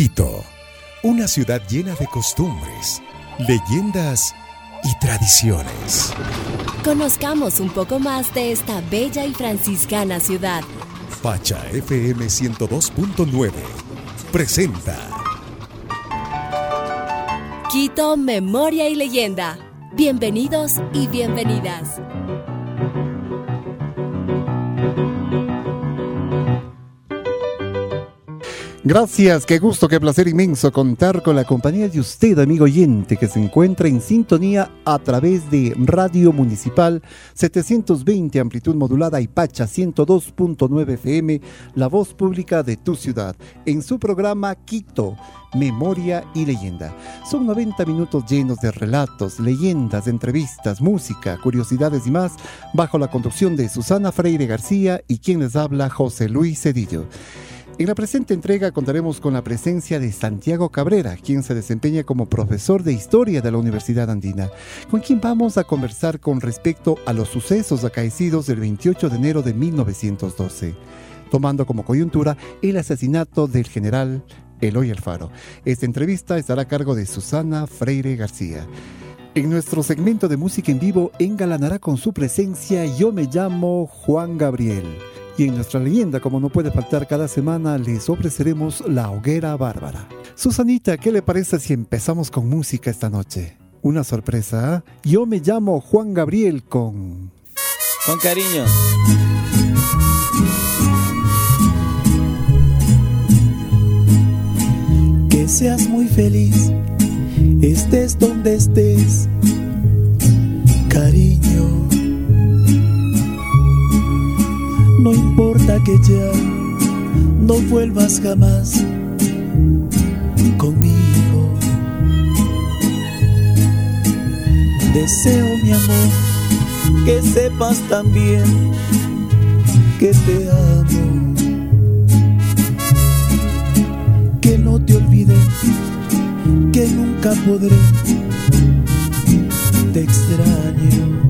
Quito, una ciudad llena de costumbres, leyendas y tradiciones. Conozcamos un poco más de esta bella y franciscana ciudad. Pacha FM 102.9 presenta Quito, Memoria y Leyenda. Bienvenidos y bienvenidas. Gracias, qué gusto, qué placer inmenso contar con la compañía de usted, amigo oyente, que se encuentra en sintonía a través de Radio Municipal 720 amplitud modulada y Pacha 102.9 FM, la voz pública de tu ciudad, en su programa Quito, Memoria y Leyenda. Son 90 minutos llenos de relatos, leyendas, entrevistas, música, curiosidades y más, bajo la conducción de Susana Freire García y quien les habla José Luis Cedillo. En la presente entrega contaremos con la presencia de Santiago Cabrera, quien se desempeña como profesor de historia de la Universidad Andina, con quien vamos a conversar con respecto a los sucesos acaecidos el 28 de enero de 1912, tomando como coyuntura el asesinato del general Eloy Alfaro. Esta entrevista estará a cargo de Susana Freire García. En nuestro segmento de música en vivo engalanará con su presencia Yo me llamo Juan Gabriel. Y en nuestra leyenda, como no puede faltar cada semana, les ofreceremos la hoguera bárbara. Susanita, ¿qué le parece si empezamos con música esta noche? Una sorpresa. ¿ah? Yo me llamo Juan Gabriel con... Con cariño. Que seas muy feliz, estés donde estés, cariño No importa que ya no vuelvas jamás conmigo. Deseo, mi amor, que sepas también que te amo. Que no te olvide, que nunca podré. Te extraño.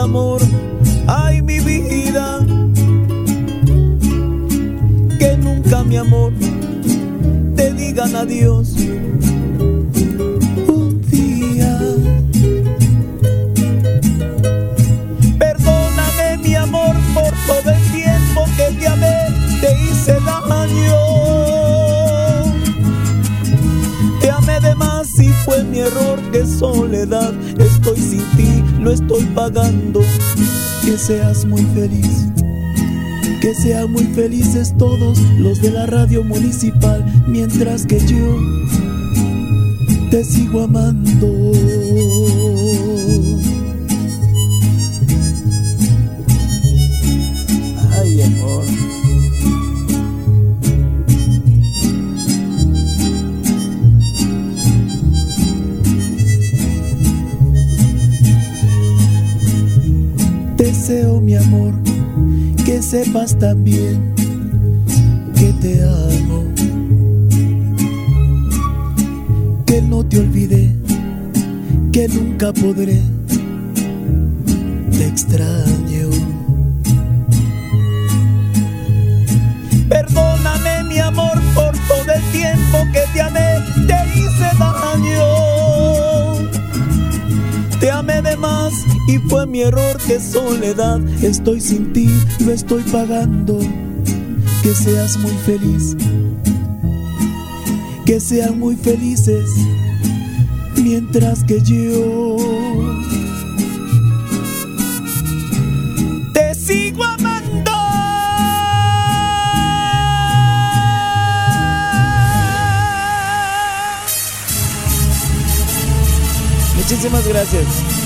Amor, ay mi vida, que nunca mi amor te digan adiós. Fue mi error, que soledad estoy sin ti lo estoy pagando. Que seas muy feliz, que sean muy felices todos los de la radio municipal, mientras que yo te sigo amando. Sepas también que te amo. Que no te olvide, que nunca podré, te extraño. Y fue mi error que soledad estoy sin ti, lo estoy pagando. Que seas muy feliz, que sean muy felices, mientras que yo te sigo amando. Muchísimas gracias.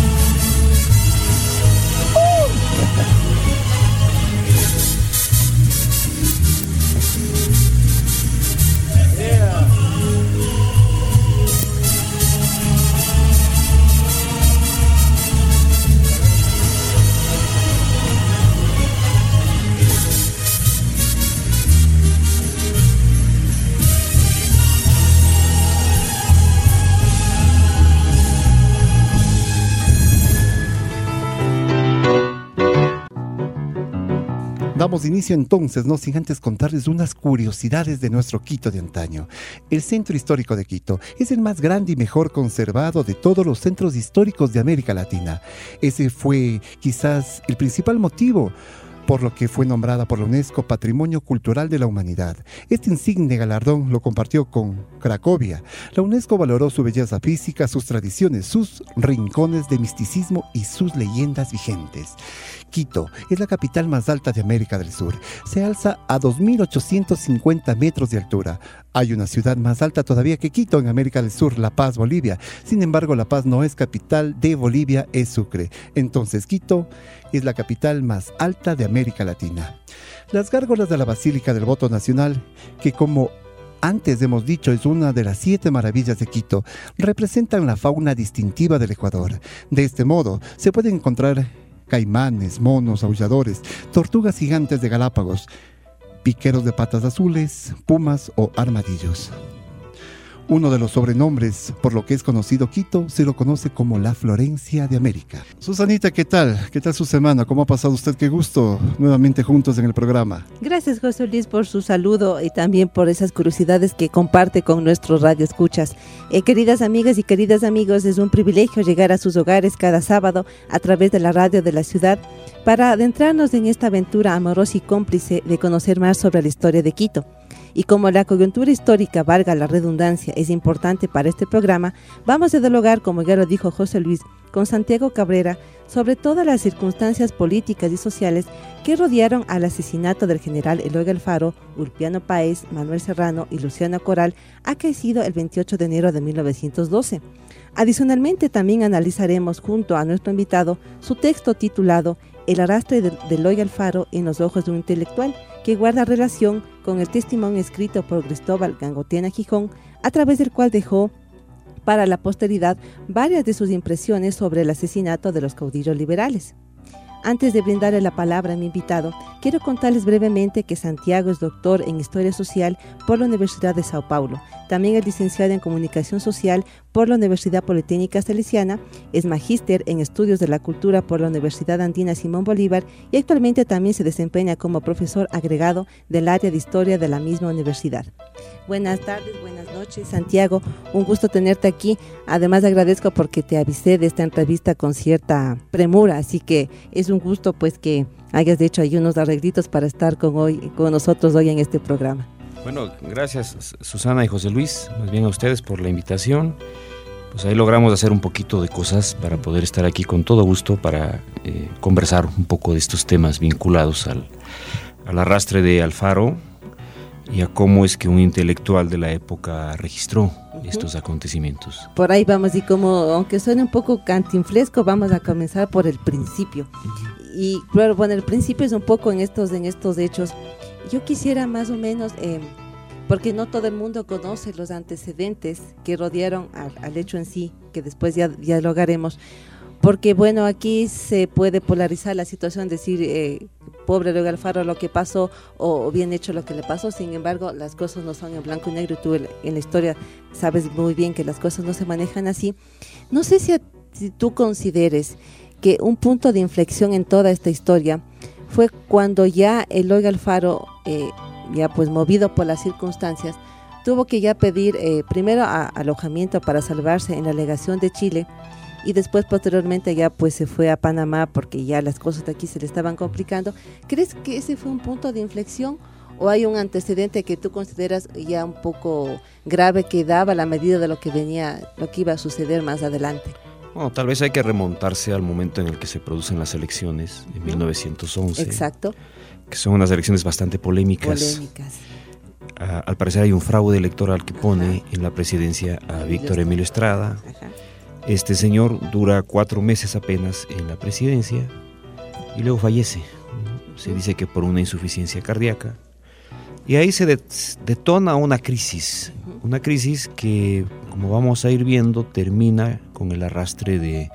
Inicio entonces, no sin antes contarles unas curiosidades de nuestro Quito de antaño. El centro histórico de Quito es el más grande y mejor conservado de todos los centros históricos de América Latina. Ese fue quizás el principal motivo por lo que fue nombrada por la UNESCO Patrimonio Cultural de la Humanidad. Este insigne galardón lo compartió con Cracovia. La UNESCO valoró su belleza física, sus tradiciones, sus rincones de misticismo y sus leyendas vigentes. Quito es la capital más alta de América del Sur. Se alza a 2.850 metros de altura. Hay una ciudad más alta todavía que Quito en América del Sur, La Paz, Bolivia. Sin embargo, La Paz no es capital de Bolivia, es Sucre. Entonces, Quito es la capital más alta de América Latina. Las gárgolas de la Basílica del Voto Nacional, que como antes hemos dicho es una de las siete maravillas de Quito, representan la fauna distintiva del Ecuador. De este modo, se puede encontrar caimanes, monos, aulladores, tortugas gigantes de Galápagos, piqueros de patas azules, pumas o armadillos. Uno de los sobrenombres por lo que es conocido Quito se lo conoce como la Florencia de América. Susanita, ¿qué tal? ¿Qué tal su semana? ¿Cómo ha pasado usted? Qué gusto nuevamente juntos en el programa. Gracias José Luis por su saludo y también por esas curiosidades que comparte con nuestros radio escuchas. Eh, queridas amigas y queridos amigos, es un privilegio llegar a sus hogares cada sábado a través de la radio de la ciudad para adentrarnos en esta aventura amorosa y cómplice de conocer más sobre la historia de Quito. Y como la coyuntura histórica, valga la redundancia, es importante para este programa, vamos a dialogar, como ya lo dijo José Luis, con Santiago Cabrera sobre todas las circunstancias políticas y sociales que rodearon al asesinato del general Eloy Alfaro, Ulpiano Páez, Manuel Serrano y Luciano Coral, acaecido el 28 de enero de 1912. Adicionalmente, también analizaremos junto a nuestro invitado su texto titulado El arrastre de Eloy Alfaro en los ojos de un intelectual, que guarda relación con el testimonio escrito por Cristóbal Gangotiana Gijón, a través del cual dejó para la posteridad varias de sus impresiones sobre el asesinato de los caudillos liberales. Antes de brindarle la palabra a mi invitado, quiero contarles brevemente que Santiago es doctor en Historia Social por la Universidad de Sao Paulo. También es licenciado en Comunicación Social por la Universidad Politécnica Salesiana, es magíster en Estudios de la Cultura por la Universidad Andina Simón Bolívar y actualmente también se desempeña como profesor agregado del área de Historia de la misma universidad. Buenas tardes, buenas noches, Santiago. Un gusto tenerte aquí. Además agradezco porque te avisé de esta entrevista con cierta premura, así que es un gusto pues que hayas hecho ahí unos arreglitos para estar con hoy con nosotros hoy en este programa. Bueno, gracias Susana y José Luis, más bien a ustedes por la invitación. Pues ahí logramos hacer un poquito de cosas para poder estar aquí con todo gusto para eh, conversar un poco de estos temas vinculados al, al arrastre de Alfaro, y a cómo es que un intelectual de la época registró estos acontecimientos. Por ahí vamos y como, aunque suene un poco cantinflesco, vamos a comenzar por el principio. Y claro, bueno, el principio es un poco en estos, en estos hechos. Yo quisiera más o menos, eh, porque no todo el mundo conoce los antecedentes que rodearon al, hecho en sí, que después ya dialogaremos porque bueno, aquí se puede polarizar la situación, decir, eh, pobre Luis Alfaro lo que pasó o bien hecho lo que le pasó, sin embargo, las cosas no son en blanco y negro tú en la historia sabes muy bien que las cosas no se manejan así. No sé si, tú consideres que un punto de inflexión en toda esta historia fue cuando ya Eloy Alfaro, eh, ya pues movido por las circunstancias, tuvo que ya pedir eh, primero alojamiento para salvarse en la legación de Chile, y después posteriormente ya pues se fue a Panamá porque ya las cosas de aquí se le estaban complicando. ¿Crees que ese fue un punto de inflexión o hay un antecedente que tú consideras ya un poco grave que daba la medida de lo que venía, lo que iba a suceder más adelante? Bueno, tal vez hay que remontarse al momento en el que se producen las elecciones, en 1911. Exacto. Que son unas elecciones bastante polémicas. Polémicas. al parecer hay un fraude electoral que pone en la presidencia a Víctor Emilio Estrada. Ajá este señor dura cuatro meses apenas en la presidencia y luego fallece. Se dice que por una insuficiencia cardíaca. Y ahí se detona una crisis, una crisis que, como vamos a ir viendo, termina con el arrastre de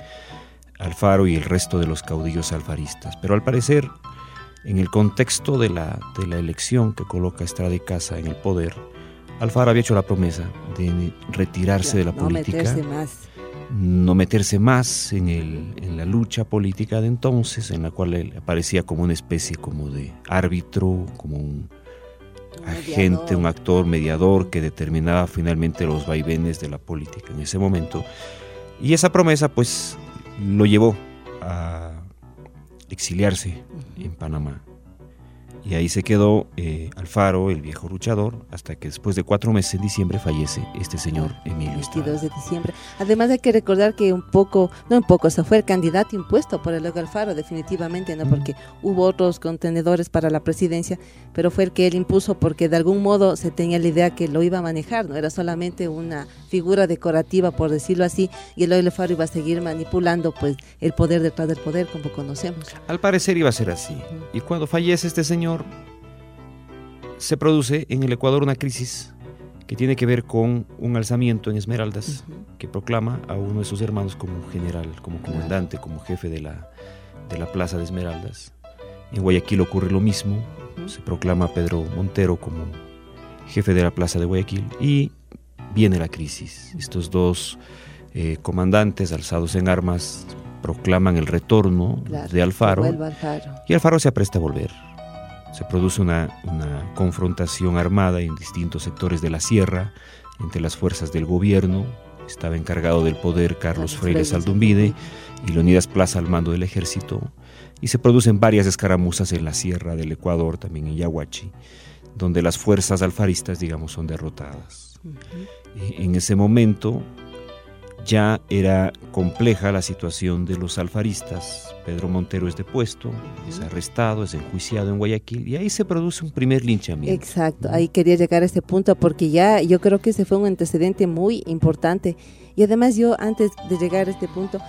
Alfaro y el resto de los caudillos alfaristas. Pero al parecer, en el contexto de la, de la elección que coloca Estrada y Casa en el poder, Alfaro había hecho la promesa de retirarse de la política no meterse más en, el, en la lucha política de entonces, en la cual él aparecía como una especie como de árbitro, como un agente, un actor mediador que determinaba finalmente los vaivenes de la política en ese momento. Y esa promesa pues lo llevó a exiliarse en Panamá. Y ahí se quedó eh, Alfaro, el viejo luchador, hasta que después de cuatro meses en diciembre fallece este señor Emilio 22 de diciembre. Además hay que recordar que un poco, no un poco, se fue el candidato impuesto por el Alfaro, definitivamente, ¿no? Porque hubo otros contenedores para la presidencia, pero fue el que él impuso porque de algún modo se tenía la idea que lo iba a manejar, ¿no? Era solamente una figura decorativa, por decirlo así, y el Alfaro iba a seguir manipulando pues el poder detrás del poder, como conocemos. Al parecer iba a ser así. Y cuando fallece este señor, se produce en el Ecuador una crisis que tiene que ver con un alzamiento en Esmeraldas que proclama a uno de sus hermanos como general, como comandante, como jefe de la, de la Plaza de Esmeraldas. En Guayaquil ocurre lo mismo, se proclama a Pedro Montero como jefe de la Plaza de Guayaquil y viene la crisis. Estos dos eh, comandantes alzados en armas proclaman el retorno de Alfaro, Alfaro. y Alfaro se apresta a volver se produce una, confrontación armada en distintos sectores de la sierra entre las fuerzas del gobierno. Estaba encargado del poder Carlos Freire Saldumbide y Leonidas Plaza al mando del ejército. Y se producen varias escaramuzas en la sierra del Ecuador, también en Yaguachi, donde las fuerzas alfaristas, digamos, son derrotadas. En ese momento, ya era compleja la situación de los alfaristas. Pedro Montero es depuesto, es arrestado, es enjuiciado en Guayaquil y ahí se produce un primer linchamiento. Exacto, ahí quería llegar a este punto porque ya yo creo que ese fue un antecedente muy importante. Y además yo antes de llegar a este punto,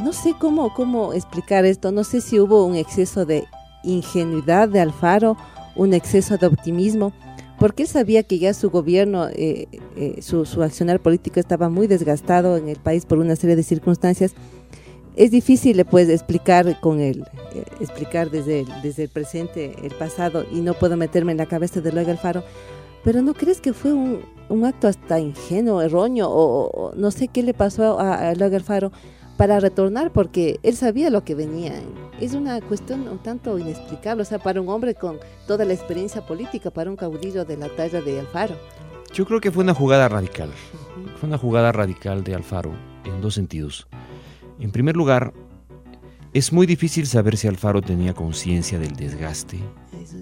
no sé cómo, cómo explicar esto, no sé si hubo un exceso de ingenuidad de Alfaro, un exceso de optimismo porque él sabía que ya su gobierno, eh, eh, su, accionar político estaba muy desgastado en el país por una serie de circunstancias. Es difícil pues explicar con él, eh, explicar desde el, desde el presente el pasado y no puedo meterme en la cabeza de Luego Alfaro, pero ¿no crees que fue un, un acto hasta ingenuo, erróneo o, no sé qué le pasó a, a Luego Alfaro? Para retornar porque él sabía lo que venía. Es una cuestión un tanto inexplicable, o sea, para un hombre con toda la experiencia política, para un caudillo de la talla de Alfaro. Yo creo que fue una jugada radical. Fue una jugada radical de Alfaro en dos sentidos. En primer lugar, es muy difícil saber si Alfaro tenía conciencia del desgaste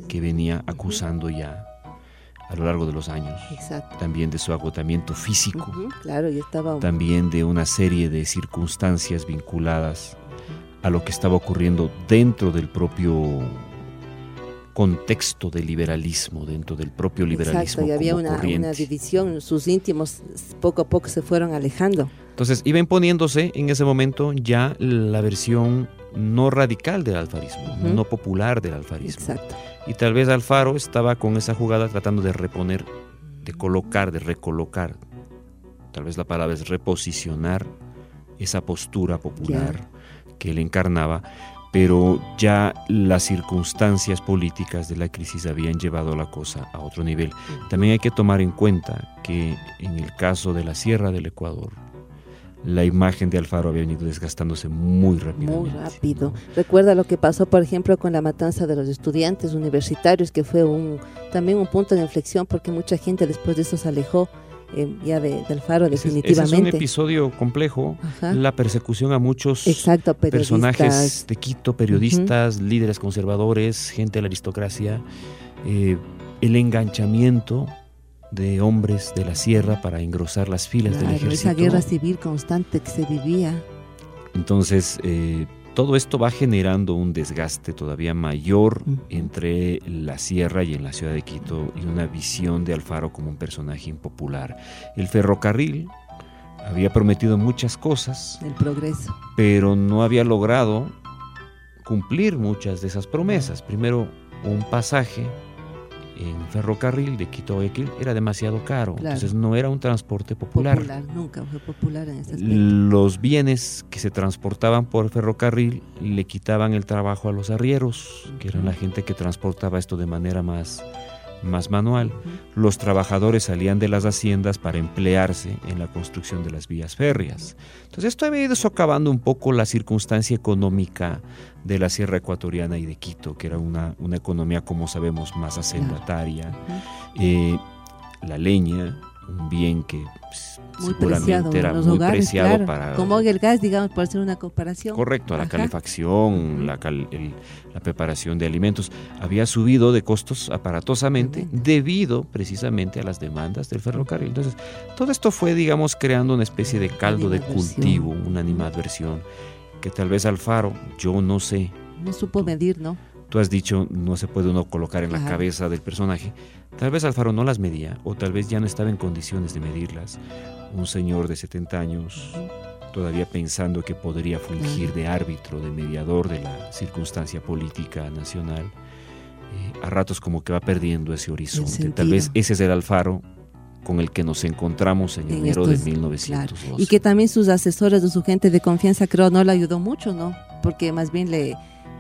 que venía acusando ya a lo largo de los años. También de su agotamiento físico. claro, y estaba... También de una serie de circunstancias vinculadas a lo que estaba ocurriendo dentro del propio contexto del liberalismo, dentro del propio liberalismo. Exacto, y había una, una, división, sus íntimos poco a poco se fueron alejando. Entonces iba imponiéndose en ese momento ya la versión no radical del alfarismo, no popular del alfarismo. Exacto. Y tal vez Alfaro estaba con esa jugada tratando de reponer, de colocar, de recolocar, tal vez la palabra es reposicionar esa postura popular que él encarnaba, pero ya las circunstancias políticas de la crisis habían llevado la cosa a otro nivel. También hay que tomar en cuenta que en el caso de la Sierra del Ecuador, la imagen de Alfaro había venido desgastándose muy rápido. Muy rápido. Recuerda lo que pasó, por ejemplo, con la matanza de los estudiantes universitarios, que fue un también un punto de inflexión porque mucha gente después de eso se alejó. Eh, ya de, Alfaro definitivamente. Ese es un episodio complejo, la persecución a muchos personajes de Quito, periodistas, líderes conservadores, gente de la aristocracia, eh, el enganchamiento de hombres de la sierra para engrosar las filas del ejército. Esa guerra civil constante que se vivía. Entonces, eh, todo esto va generando un desgaste todavía mayor entre la sierra y en la ciudad de Quito y una visión de Alfaro como un personaje impopular. El ferrocarril había prometido muchas cosas. El progreso. Pero no había logrado cumplir muchas de esas promesas. Primero, un pasaje en ferrocarril de Quito a Guayaquil era demasiado caro, entonces no era un transporte popular. Popular, nunca fue popular en ese Los bienes que se transportaban por ferrocarril le quitaban el trabajo a los arrieros, que eran la gente que transportaba esto de manera más, más manual, los trabajadores salían de las haciendas para emplearse en la construcción de las vías férreas. Entonces esto había ido socavando un poco la circunstancia económica de la Sierra Ecuatoriana y de Quito, que era una, una economía, como sabemos, más hacendataria. Eh, la leña, un bien que pues, Muy seguramente preciado era los muy hogares, preciado claro. para Como el gas, digamos, por hacer una comparación. Correcto, la Ajá. calefacción, la, cal- el- la preparación de alimentos, había subido de costos aparatosamente debido precisamente a las demandas del ferrocarril. Entonces, todo esto fue, digamos, creando una especie de caldo de cultivo, una animadversión, que tal vez Alfaro, yo no sé, No supo medir, ¿no? tú has dicho, no se puede uno colocar en la cabeza del personaje, tal vez Alfaro no las medía, o tal vez ya no estaba en condiciones de medirlas. Un señor de 70 años todavía pensando que podría fungir de árbitro, de mediador de la circunstancia política nacional, eh, a ratos como que va perdiendo ese horizonte. Tal vez ese es el Alfaro con el que nos encontramos en, En enero estos- de 1912. Claro. Y que también sus asesores o su gente de confianza, creo, no le ayudó mucho, ¿no? Porque más bien le,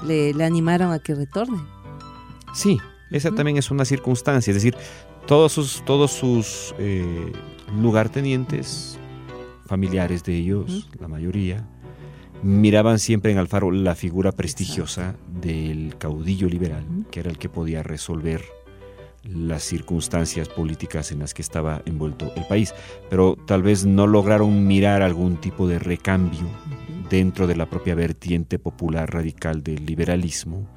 le, le animaron a que retorne. Sí, esa también es una circunstancia, es decir, todos sus, todos sus eh, lugartenientes, familiares de ellos, la mayoría, miraban siempre en Alfaro la figura prestigiosa del caudillo liberal, que era el que podía resolver las circunstancias políticas en las que estaba envuelto el país, pero tal vez no lograron mirar algún tipo de recambio dentro de la propia vertiente popular radical del liberalismo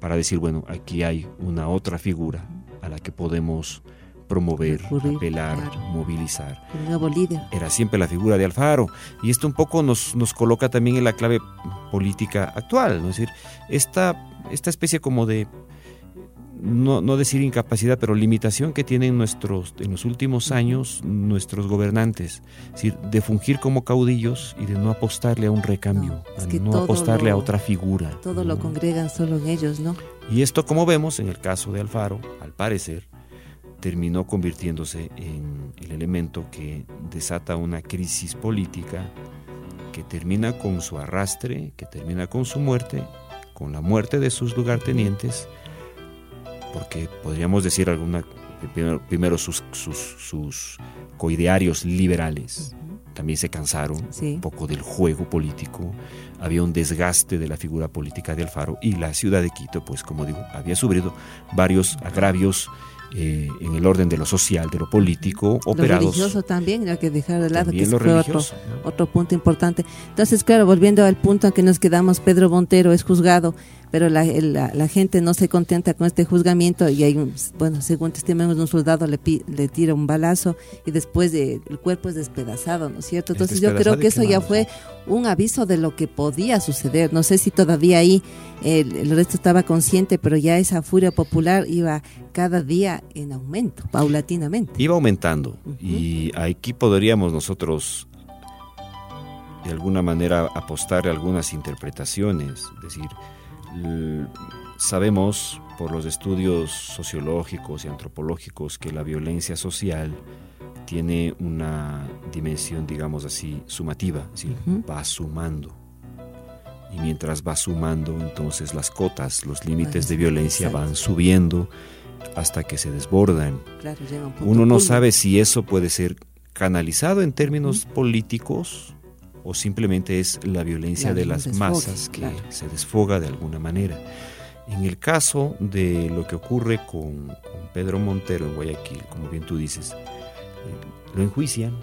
para decir, bueno, aquí hay una otra figura a la que podemos promover, Recurrir, apelar, claro. movilizar. El nuevo líder. Era siempre la figura de Alfaro. Y esto un poco nos, nos coloca también en la clave política actual, ¿no? Es decir, esta, esta especie como de, no, no decir incapacidad, pero limitación que tienen nuestros, en los últimos años nuestros gobernantes. Es decir, de fungir como caudillos y de no apostarle a un recambio, No, es a que no todo apostarle a lo- otra figura. Todo lo ¿no? congregan solo en ellos, ¿no? Y esto, como vemos en el caso de Alfaro, al parecer, terminó convirtiéndose en el elemento que desata una crisis política que termina con su arrastre, que termina con su muerte, con la muerte de sus lugartenientes, porque podríamos decir alguna, primero, primero sus, sus, sus coidearios liberales también se cansaron Sí. un poco del juego político, había un desgaste de la figura política de Alfaro y la ciudad de Quito, pues como digo, había sufrido varios agravios eh, en el orden de lo social, de lo político, Lo operados. religioso también, hay que dejar de lado, que lo fue otro, otro punto importante. Entonces, claro, volviendo al punto en que nos quedamos, Pedro Montero es juzgado, pero la, la, la gente no se contenta con este juzgamiento y hay, un, bueno, según testimonios, un soldado le, pi- le tira un balazo y después de, el cuerpo es despedazado, ¿no es cierto? Es Entonces yo creo que eso ya fue un aviso de lo que podía suceder. No sé si todavía ahí el, el resto estaba consciente, pero ya esa furia popular iba cada día en aumento, paulatinamente. Iba aumentando y aquí podríamos nosotros de alguna manera apostar a algunas interpretaciones, es decir, sabemos por los estudios sociológicos y antropológicos que la violencia social tiene una dimensión, digamos así, sumativa, Ujú. va sumando. Y mientras va sumando, entonces las cotas, los límites de violencia exacto. van subiendo hasta que se desbordan. Claro, un Uno no sabe si eso puede ser canalizado en términos políticos o simplemente es la violencia de las masas que claro. se desfoga de alguna manera. En el caso de lo que ocurre con, con Pedro Montero en Guayaquil, como bien tú dices, eh, lo enjuician,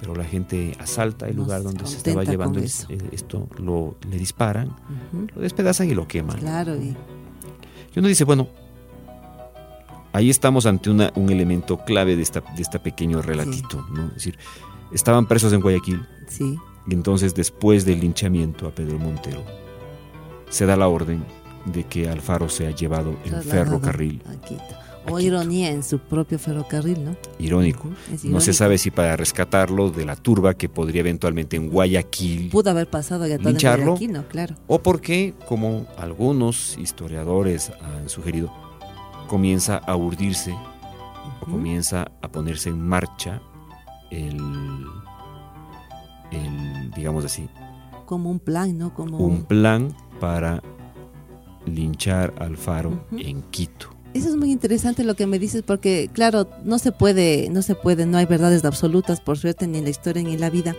pero la gente asalta el lugar donde se estaba llevando el- el- esto, lo, le disparan, lo despedazan y lo queman. Claro, y Y uno dice, bueno, ahí estamos ante una- un elemento clave de, esta, de este pequeño relatito, ¿no? Es decir, estaban presos en Guayaquil sí, y entonces después del linchamiento a Pedro Montero, se da la orden de que Alfaro sea llevado en ferrocarril. a Quito. a O Quito. ironía en su propio ferrocarril, ¿no? Irónico. No se sabe si para rescatarlo de la turba que podría eventualmente en Guayaquil Pudo haber pasado ya en Lincharlo. Guayaquil, ¿no? Claro. o porque, como algunos historiadores han sugerido, comienza a urdirse o comienza a ponerse en marcha el, el, digamos así, Como un plan, ¿no? Como un plan para linchar al Faro en Quito. Eso es muy interesante lo que me dices porque claro, no se puede, no se puede, no hay verdades absolutas por suerte ni en la historia ni en la vida.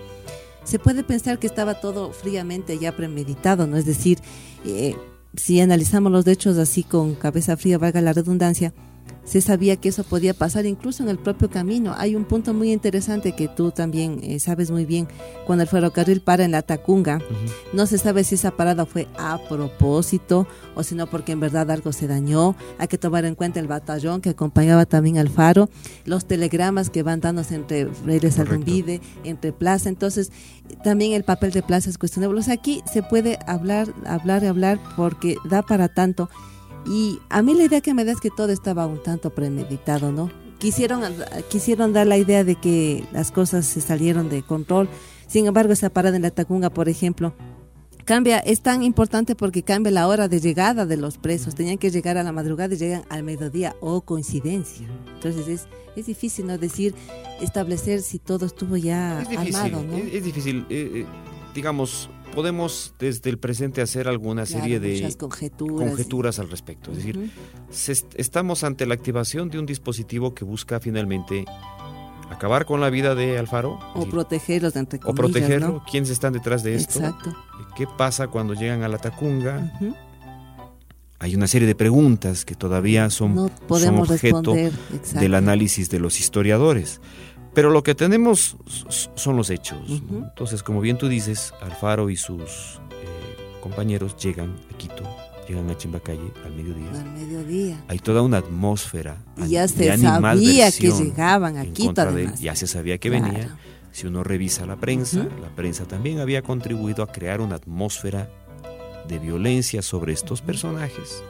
Se puede pensar que estaba todo fríamente ya premeditado, ¿no? Es decir, eh, si analizamos los hechos así con cabeza fría, valga la redundancia, se sabía que eso podía pasar incluso en el propio camino. Hay un punto muy interesante que tú también eh, sabes muy bien. Cuando el ferrocarril para en la Tacunga, no se sabe si esa parada fue a propósito o si no porque en verdad algo se dañó. Hay que tomar en cuenta el batallón que acompañaba también al faro, los telegramas que van dándose entre Reyes Aldumbide, entre Plaza. Entonces, también el papel de Plaza es cuestionable. O sea, aquí se puede hablar, hablar y hablar porque da para tanto. Y a mí la idea que me da es que todo estaba un tanto premeditado, ¿no? Quisieron, quisieron dar la idea de que las cosas se salieron de control. Sin embargo, esa parada en la Tacunga, por ejemplo, cambia, es tan importante porque cambia la hora de llegada de los presos. Tenían que llegar a la madrugada y llegan al mediodía, o coincidencia. Entonces es, es difícil no decir, establecer si todo estuvo ya armado, ¿no? Es, difícil, eh, eh, digamos, podemos desde el presente hacer alguna serie de conjeturas, al respecto. Es decir, estamos ante la activación de un dispositivo que busca finalmente acabar con la vida de Alfaro. O protegerlos, entre comillas, O protegerlo. ¿Quiénes están detrás de esto? Exacto. ¿Qué pasa cuando llegan a la Tacunga? Hay una serie de preguntas que todavía son, objeto del análisis de los historiadores. Pero lo que tenemos son los hechos. Entonces, como bien tú dices, Alfaro y sus eh, compañeros llegan a Quito, llegan a Chimbacalle al mediodía. Al mediodía. Hay toda una atmósfera. Y ya se sabía que llegaban a Quito. ya se sabía que venía. Si uno revisa la prensa, la prensa también había contribuido a crear una atmósfera de violencia sobre estos personajes.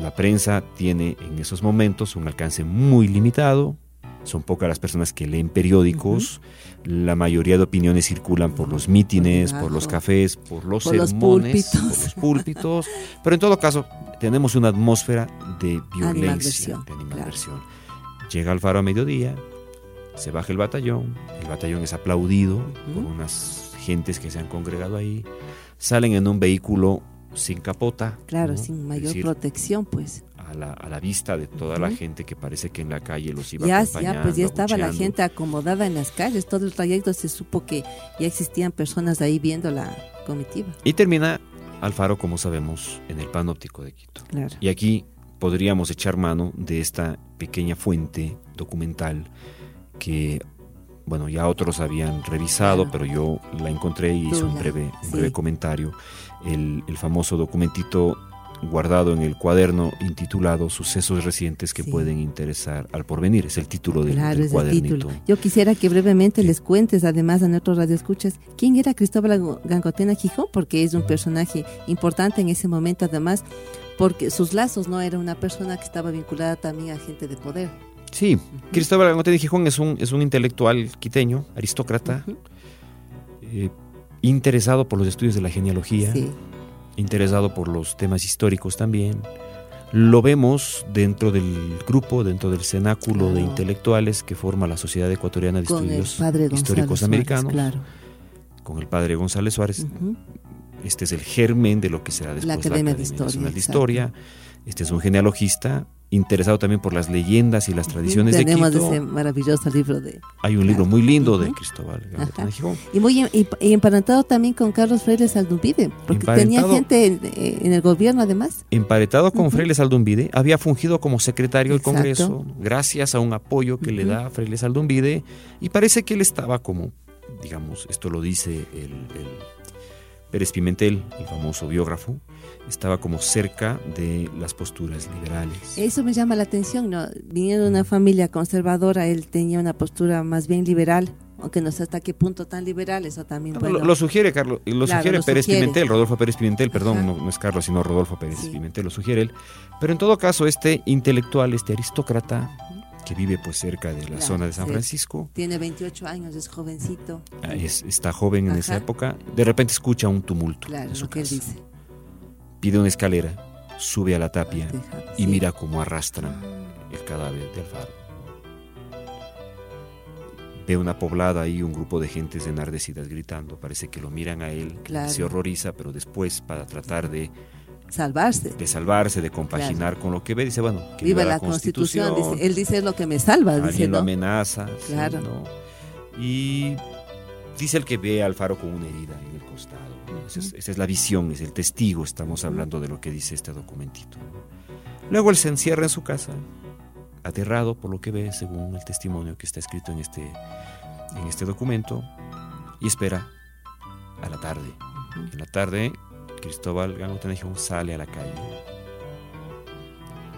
La prensa tiene en esos momentos un alcance muy limitado, son pocas las personas que leen periódicos, la mayoría de opiniones circulan por los mítines, por los cafés, por los sermones, por los púlpitos, pero en todo caso tenemos una atmósfera de violencia, de animadversión. Llega al faro a mediodía, se baja el batallón, el batallón es aplaudido por unas gentes que se han congregado ahí, salen en un vehículo sin capota. Claro, sin mayor protección, pues a la, vista de toda la gente que parece que en la calle los iba ya, acompañando. Ya, pues ya estaba la gente acomodada en las calles, todo el trayecto se supo que ya existían personas ahí viendo la comitiva. Y termina Alfaro, como sabemos, en el panóptico de Quito. Y aquí podríamos echar mano de esta pequeña fuente documental que bueno, ya otros habían revisado, pero yo la encontré y hice un breve, breve comentario. El, el, famoso documentito guardado en el cuaderno intitulado Sucesos recientes que pueden interesar al porvenir. Es el título del, claro, cuadernito. Yo quisiera que brevemente les cuentes, además a nuestros radioescuchas, quién era Cristóbal Gangotena Gijón, porque es un personaje importante en ese momento, además, porque sus lazos no era una persona que estaba vinculada también a gente de poder. Sí, Cristóbal Gangotena Gijón es un, es un intelectual quiteño, aristócrata, eh, interesado por los estudios de la genealogía. Sí interesado por los temas históricos también. Lo vemos dentro del grupo, dentro del cenáculo de intelectuales que forma la Sociedad Ecuatoriana de Estudios Históricos Americanos, con el padre González Suárez. Este es el germen de lo que será después la Academia, de Historia, de Historia. Este es un genealogista interesado también por las leyendas y las tradiciones de Quito. Tenemos ese maravilloso libro de... Hay un libro muy lindo de Cristóbal Y muy y, emparentado también con Carlos Freire Saldumbide, porque tenía gente en, el gobierno además. Emparetado con Freire Saldumbide, había fungido como secretario del Congreso gracias a un apoyo que le da Freire Saldumbide y parece que él estaba como, digamos, esto lo dice el, el Pérez Pimentel, el famoso biógrafo, estaba como cerca de las posturas liberales. Eso me llama la atención, ¿no? Viniendo de una familia conservadora, él tenía una postura más bien liberal, aunque no sé hasta qué punto tan liberal, eso también lo, sugiere Carlos, lo sugiere Pérez Pimentel, Rodolfo Pérez Pimentel, perdón, no, es Carlos, sino Rodolfo Pérez Pimentel, lo sugiere él. Pero en todo caso, este intelectual, este aristócrata, que vive pues cerca de la zona de San Francisco. Tiene 28 años, es jovencito. Ah, está joven en esa época. De repente escucha un tumulto. Claro, su lo que él dice pide una escalera, sube a la tapia y mira cómo arrastran el cadáver de Alfaro. Ve una poblada y un grupo de gentes enardecidas gritando. Parece que lo miran a él, se horroriza, pero después, para tratar de salvarse. De salvarse, de compaginar con lo que ve. Dice, bueno, que viva, la, constitución. Dice, él dice es lo que me salva. Alguien dice, lo amenaza. Claro. Y dice el que ve al faro con una herida en el costado. Esa, es, la visión, es el testigo. Estamos hablando de lo que dice este documentito. Luego él se encierra en su casa, aterrado por lo que ve, según el testimonio que está escrito en este, en este documento, y espera a la tarde. En la tarde, Cristóbal Gangotena sale a la calle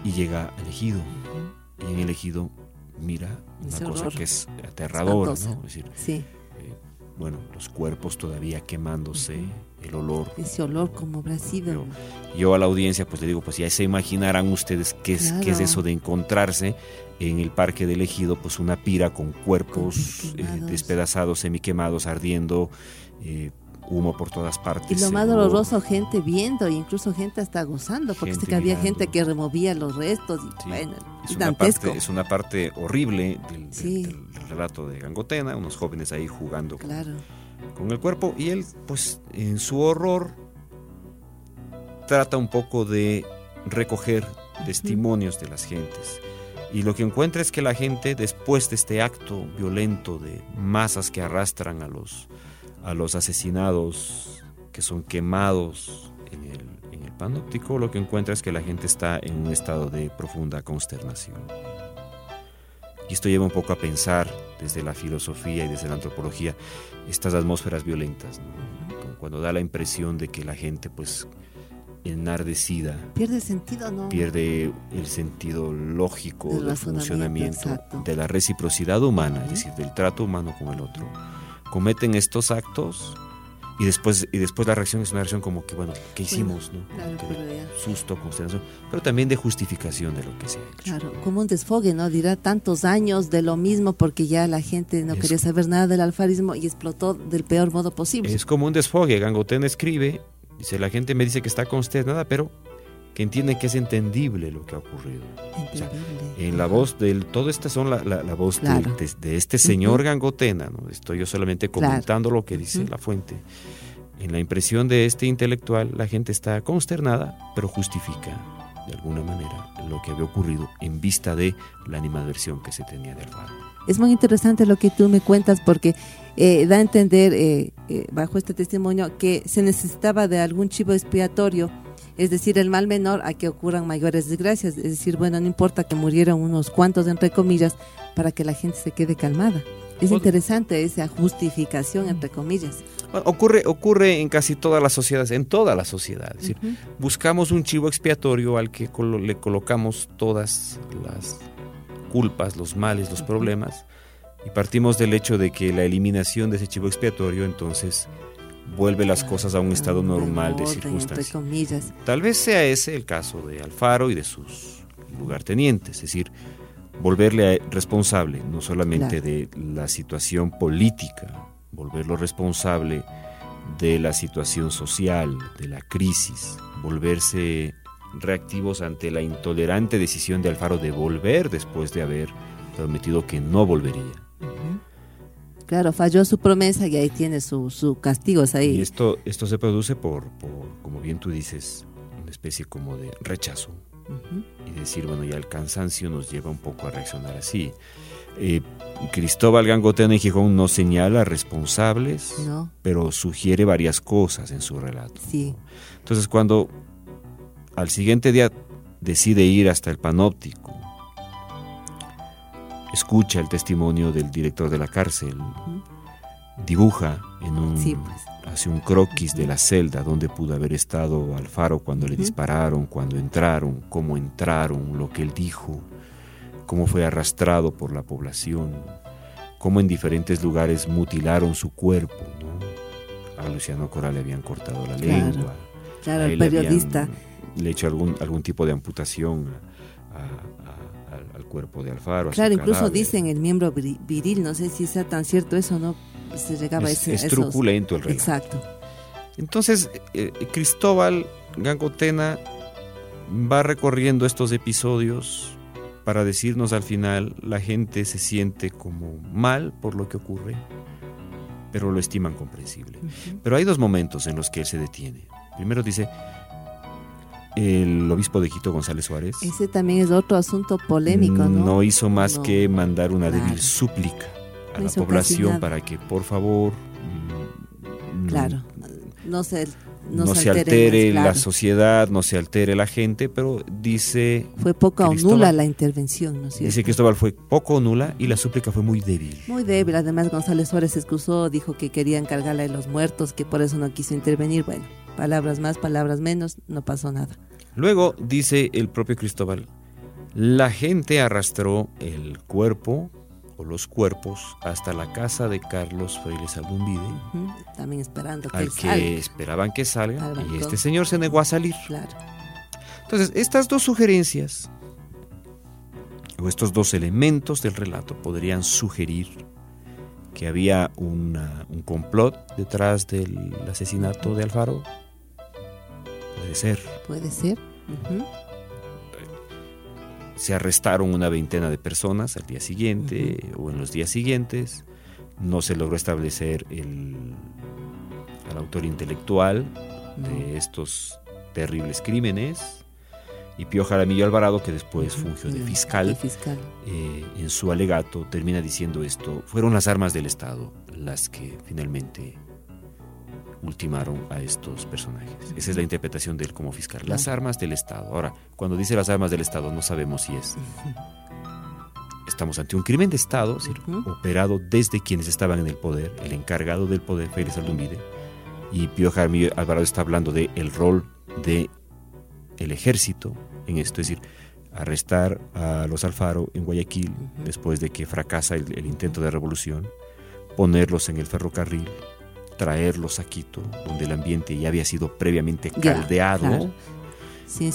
y llega al ejido. Y en el ejido mira una cosa que es aterradora, ¿no? Es decir, sí bueno, los cuerpos todavía quemándose, el olor. Ese olor como brasido. Yo, a la audiencia pues le digo, pues ya se imaginarán ustedes qué es, qué es eso de encontrarse en el parque del ejido, pues una pira con cuerpos eh, despedazados, semiquemados, ardiendo, eh, humo por todas partes. Y lo más doloroso, gente viendo, incluso gente hasta gozando, porque que había gente que removía los restos. Y, bueno, es, una parte, es una parte horrible del, relato de Gangotena, unos jóvenes ahí jugando con, el cuerpo, y él, pues, en su horror, trata un poco de recoger testimonios de las gentes. Y lo que encuentra es que la gente, después de este acto violento de masas que arrastran a los a los asesinados que son quemados en el, en el panóptico, lo que encuentra es que la gente está en un estado de profunda consternación. Y esto lleva un poco a pensar desde la filosofía y desde la antropología estas atmósferas violentas, cuando da la impresión de que la gente pues enardecida pierde sentido, ¿no? Pierde el sentido lógico del funcionamiento, de la reciprocidad humana, es decir, del trato humano con el otro cometen estos actos y después y después la reacción es una reacción como que bueno qué hicimos no susto consternación pero también de justificación de lo que se ha hecho. Claro como un desfogue no dirá tantos años de lo mismo porque ya la gente no quería saber nada del alfarismo y explotó del peor modo posible. Es como un desfogue. Gangotén escribe dice la gente me dice que está consternada pero que entienden que es entendible lo que ha ocurrido. en la voz del, todo esta son la, la, voz de, este señor Gangotena, ¿no? estoy yo solamente comentando lo que dice la fuente. En la impresión de este intelectual, la gente está consternada, pero justifica de alguna manera lo que había ocurrido en vista de la animadversión que se tenía de Alfaro. Es muy interesante lo que tú me cuentas porque eh, da a entender, eh, eh, bajo este testimonio, que se necesitaba de algún chivo expiatorio es decir, el mal menor a que ocurran mayores desgracias, es decir, bueno, no importa que murieran unos cuantos, entre comillas, para que la gente se quede calmada. Es interesante esa justificación, entre comillas. ocurre, ocurre en casi todas las sociedades, en todas las sociedades. decir, buscamos un chivo expiatorio al que le colocamos todas las culpas, los males, los problemas, y partimos del hecho de que la eliminación de ese chivo expiatorio entonces vuelve las cosas a un estado normal de circunstancias. Tal vez sea ese el caso de Alfaro y de sus lugartenientes, es decir, volverle responsable no solamente de la situación política, volverlo responsable de la situación social, de la crisis, volverse reactivos ante la intolerante decisión de Alfaro de volver después de haber prometido que no volvería. Claro, falló su promesa y ahí tiene sus su castigos ahí. Y esto, esto se produce por, como bien tú dices, una especie como de rechazo. Y decir, bueno, ya el cansancio nos lleva un poco a reaccionar así. Eh, Cristóbal Gangotena y Gijón no señala responsables, pero sugiere varias cosas en su relato. Sí. Entonces, cuando al siguiente día decide ir hasta el panóptico, escucha el testimonio del director de la cárcel, dibuja en un pues. hace un croquis de la celda donde pudo haber estado Alfaro cuando le dispararon, cuando entraron, cómo entraron, lo que él dijo, cómo fue arrastrado por la población, cómo en diferentes lugares mutilaron su cuerpo, A Luciano Coral le habían cortado la lengua. Claro, el periodista. Le, hecho algún, algún tipo de amputación a, cuerpo de Alfaro. Claro, incluso dicen el miembro viril, no sé si sea tan cierto eso, ¿no? Se llegaba es, ese, es truculento el relato. Exacto. Entonces, eh, Cristóbal Gangotena va recorriendo estos episodios para decirnos al final, la gente se siente como mal por lo que ocurre, pero lo estiman comprensible. Pero hay dos momentos en los que él se detiene. Primero dice, el obispo de Quito, González Suárez, Ese también es otro asunto polémico, ¿no? no hizo más No. que mandar una Claro. débil súplica a No la población para que por favor mm, Claro, no se, no se se altere más, la claro. sociedad, no se altere la gente, pero dice, Fue poca o nula la intervención, ¿no es cierto? dice Cristóbal fue poco o nula y la súplica fue muy débil. Muy débil, además González Suárez se excusó, dijo que querían cargarle a los muertos, que por eso no quiso intervenir. Bueno, palabras más, palabras menos, no pasó nada. Luego dice el propio Cristóbal, la gente arrastró el cuerpo o los cuerpos hasta la casa de Carlos Freire Saldumbide, También esperando que al que salga. esperaban que salga Al y este señor se negó a salir. Claro. Entonces, estas dos sugerencias o estos dos elementos del relato podrían sugerir que había una- un complot detrás del asesinato de Alfaro. Puede ser. Puede ser. Se arrestaron una veintena de personas al día siguiente o en los días siguientes. No se logró establecer el, al autor intelectual de estos terribles crímenes. Y Pío Jaramillo Alvarado, que después fungió de de- fiscal, de fiscal. eh, en su alegato termina diciendo esto, fueron las armas del Estado las que finalmente ultimaron a estos personajes. Esa es la interpretación de él como fiscal. Las armas del Estado. Ahora, cuando dice las armas del Estado, no sabemos si es... Estamos ante un crimen de Estado, es decir, Ujú. operado desde quienes estaban en el poder, el encargado del poder, Félix Aldumbide, y Pío Jaramillo Alvarado está hablando de el rol de el ejército en esto, es decir, arrestar a los Alfaro en Guayaquil después de que fracasa el, el intento de revolución, ponerlos en el ferrocarril, traerlos a Quito, donde el ambiente ya había sido previamente Ya, caldeado, claro.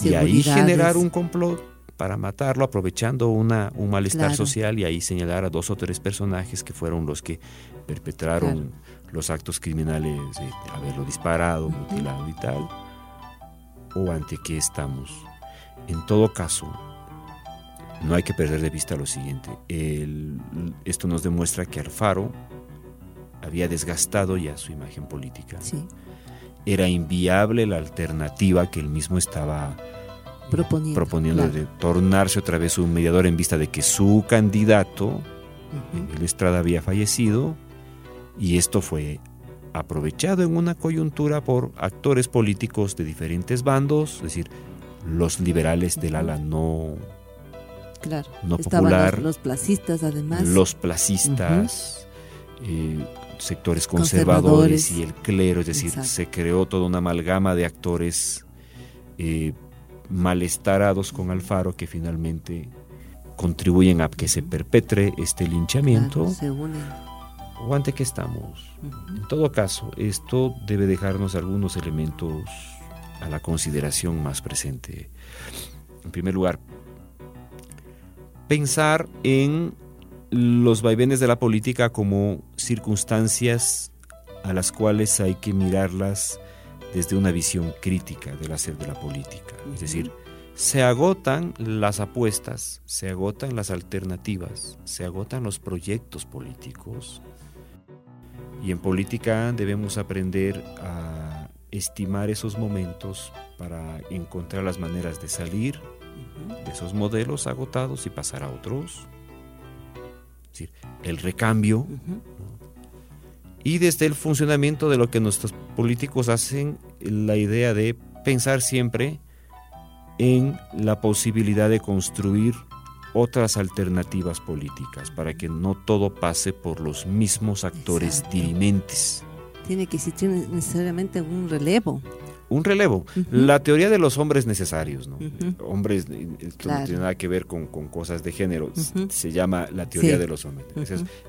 Y ahí generar un complot para matarlo aprovechando una, un malestar Claro. social y ahí señalar a dos o tres personajes que fueron los que perpetraron los actos criminales de haberlo disparado, mutilado y tal. ¿O ante qué estamos? En todo caso, no hay que perder de vista lo siguiente. El- esto nos demuestra que Alfaro había desgastado ya su imagen política. Sí, Era inviable la alternativa que él mismo estaba Proponiendo, proponiendo claro. de tornarse otra vez un mediador en vista de que su candidato, Ujú. el Estrada, había fallecido y esto fue aprovechado en una coyuntura por actores políticos de diferentes bandos, es decir, los liberales del ala no, claro. no Estaban popular, los, los placistas, además. los placistas, eh, sectores Conservadores. conservadores y el clero, es decir, Exacto. se creó toda una amalgama de actores eh, malestarados con Alfaro que finalmente contribuyen a que se perpetre este linchamiento. Claro, se unen. ¿O ante qué estamos? En todo caso, esto debe dejarnos algunos elementos a la consideración más presente. En primer lugar, pensar en los vaivenes de la política como circunstancias a las cuales hay que mirarlas desde una visión crítica del hacer de la política. Es decir, se agotan las apuestas, se agotan las alternativas, se agotan los proyectos políticos. Y en política debemos aprender a estimar esos momentos para encontrar las maneras de salir de esos modelos agotados y pasar a otros. Es decir, el recambio y desde el funcionamiento de lo que nuestros políticos hacen, la idea de pensar siempre en la posibilidad de construir otras alternativas políticas para que no todo pase por los mismos actores Exacto. dirimentes. Tiene que existir necesariamente un relevo. Un relevo. Ujú. La teoría de los hombres necesarios, ¿no? Ujú. Hombres, eh, esto no Claro. tiene nada que ver con, con cosas de género, s- Ujú. se llama la teoría Sí. de los hombres.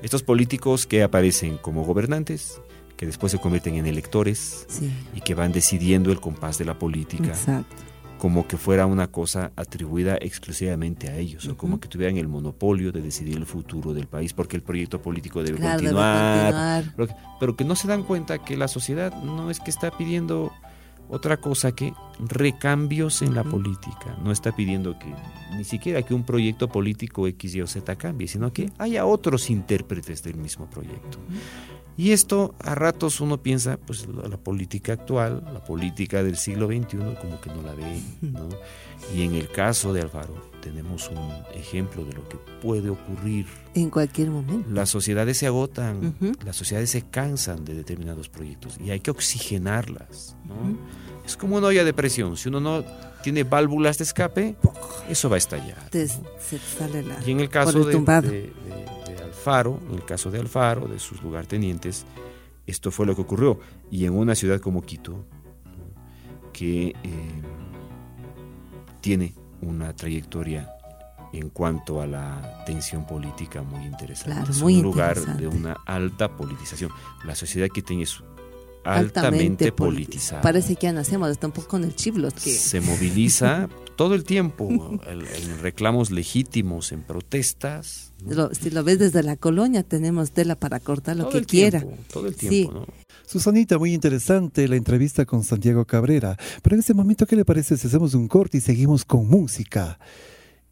Estos políticos que aparecen como gobernantes, que después se convierten en electores Sí, y que van decidiendo el compás de la política exacto. como que fuera una cosa atribuida exclusivamente a ellos, o como que tuvieran el monopolio de decidir el futuro del país, porque el proyecto político debe Claro, debe continuar, continuar. pero pero que no se dan cuenta que la sociedad no es que está pidiendo otra cosa que recambios en la política. No está pidiendo que ni siquiera que un proyecto político X, Y o Z cambie, sino que haya otros intérpretes del mismo proyecto. Y esto a ratos uno piensa, pues la, la política actual, la política del siglo XXI, como que no la ve, ¿no? Y en el caso de Alfaro tenemos un ejemplo de lo que puede ocurrir. En cualquier momento. Las sociedades se agotan, las sociedades se cansan de determinados proyectos y hay que oxigenarlas, ¿no? Es como una olla de presión, si uno no tiene válvulas de escape, eso va a estallar. Te- ¿no? se sale la... Y en el caso el de, tumbado. de- de- de Alfaro, en el caso de Alfaro, de sus lugartenientes, esto fue lo que ocurrió. Y en una ciudad como Quito, que eh, tiene una trayectoria en cuanto a la tensión política muy interesante. Claro, es muy un lugar de una alta politización. La sociedad quiteña es altamente, politi- politizada. Parece que ya nacemos hasta un poco con el chiblos que Se moviliza todo el tiempo en, en reclamos legítimos, en protestas. ¿no? lo- si lo ves desde la colonia tenemos tela para cortar lo todo que el quiera. tiempo, todo el Sí. tiempo, ¿no? Susanita, muy interesante la entrevista con Santiago Cabrera. Pero en este momento, ¿qué le parece si hacemos un corte y seguimos con música?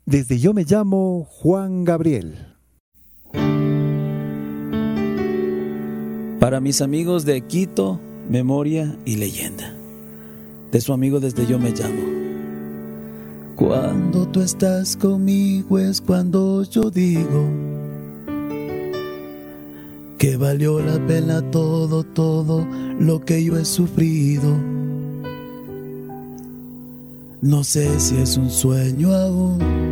Desde Yo me llamo Juan Gabriel. Para mis amigos de Quito, memoria y leyenda. De su amigo desde yo me llamo. Cuando tú estás conmigo es cuando yo digo que valió la pena todo, todo lo que yo he sufrido. No sé si es un sueño aún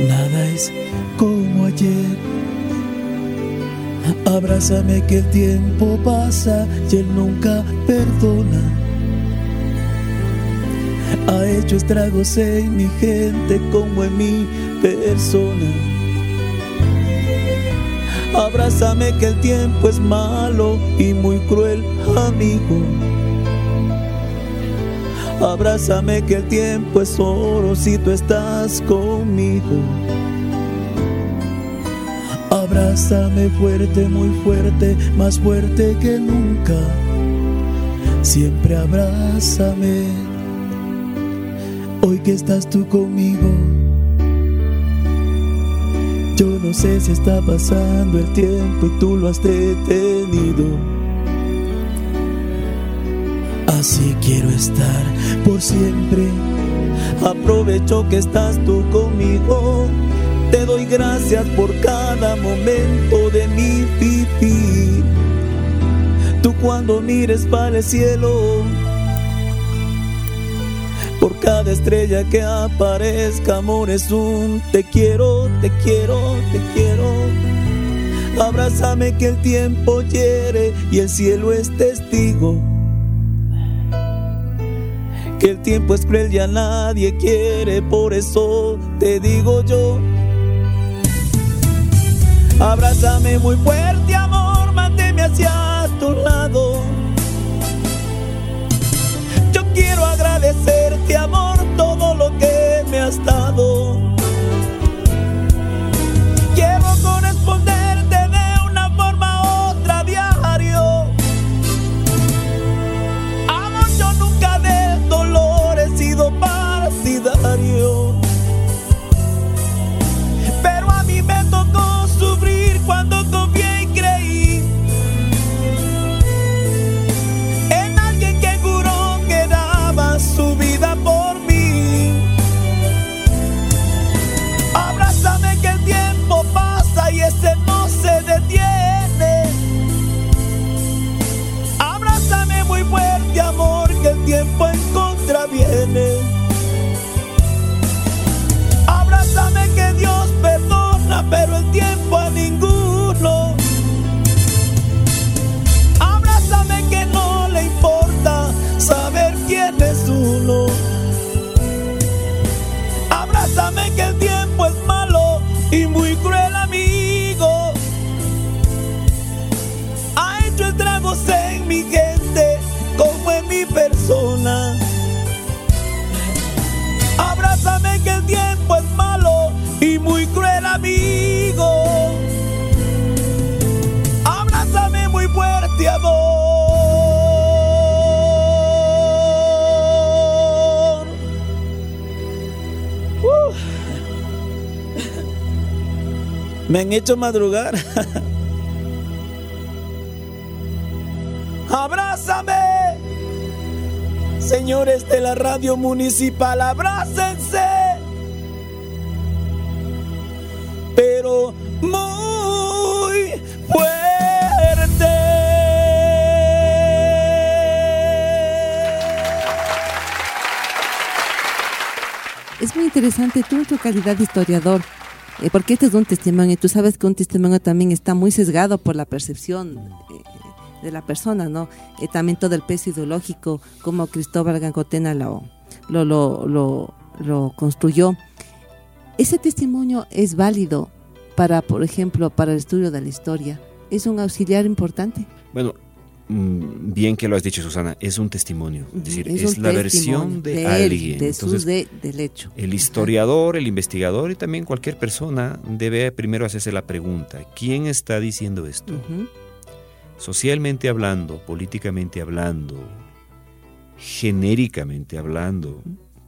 Nada es como ayer. Abrázame que el tiempo pasa y él nunca perdona. Ha hecho estragos en mi gente como en mi persona. Abrázame que el tiempo es malo y muy cruel, amigo. Abrázame que el tiempo es oro si tú estás conmigo. Abrázame fuerte, muy fuerte, más fuerte que nunca. Siempre abrázame. Hoy que estás tú conmigo. Yo no sé si está pasando el tiempo y tú lo has detenido. Así quiero estar por siempre. Aprovecho que estás tú conmigo. Te doy gracias por cada momento de mi vivir. Tú cuando mires para el cielo, por cada estrella que aparezca, amor, es un te quiero, te quiero, te quiero. Abrázame que el tiempo hiere y el cielo es testigo. Que el tiempo es cruel y a nadie quiere, por eso te digo yo. Abrázame muy fuerte, amor, manteme hacia tu lado. Yo quiero agradecerte, amor, todo lo que me has dado. Hecho madrugar. ¡Abrázame! Señores de la radio municipal, abrácense. Pero muy fuerte. Es muy interesante tú en tu calidad de historiador, porque este es un testimonio y tú sabes que un testimonio también está muy sesgado por la percepción eh, de la persona, ¿no? Eh, también todo el peso ideológico, como Cristóbal Gangotena lo, lo, lo, lo, construyó. Ese testimonio es válido para, por ejemplo, para el estudio de la historia. Es un auxiliar importante. Bueno, bien que lo has dicho, Susana, es un testimonio. Es decir, Es es, la versión de, él, alguien. de Entonces, de- del hecho. el historiador, el investigador y también cualquier persona debe primero hacerse la pregunta, ¿quién está diciendo esto? Ujú. Socialmente hablando, políticamente hablando, genéricamente hablando,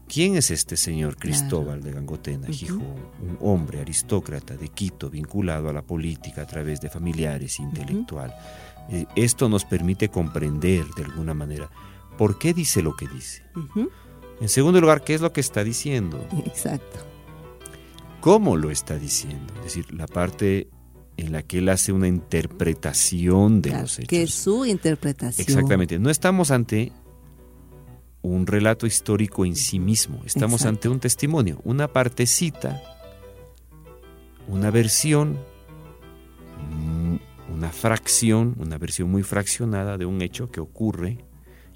¿quién es este señor Cristóbal de Gangotena, Gijón? Un hombre aristócrata de Quito vinculado a la política a través de familiares intelectual. Eh, Esto nos permite comprender de alguna manera por qué dice lo que dice. En segundo lugar, ¿qué es lo que está diciendo? Exacto. ¿Cómo lo está diciendo? Es decir, la parte en la que él hace una interpretación de Claro, los hechos. que es su interpretación. Exactamente. No estamos ante un relato histórico en sí mismo. Estamos Exacto. ante un testimonio, una partecita, una versión, una fracción, una versión muy fraccionada de un hecho que ocurre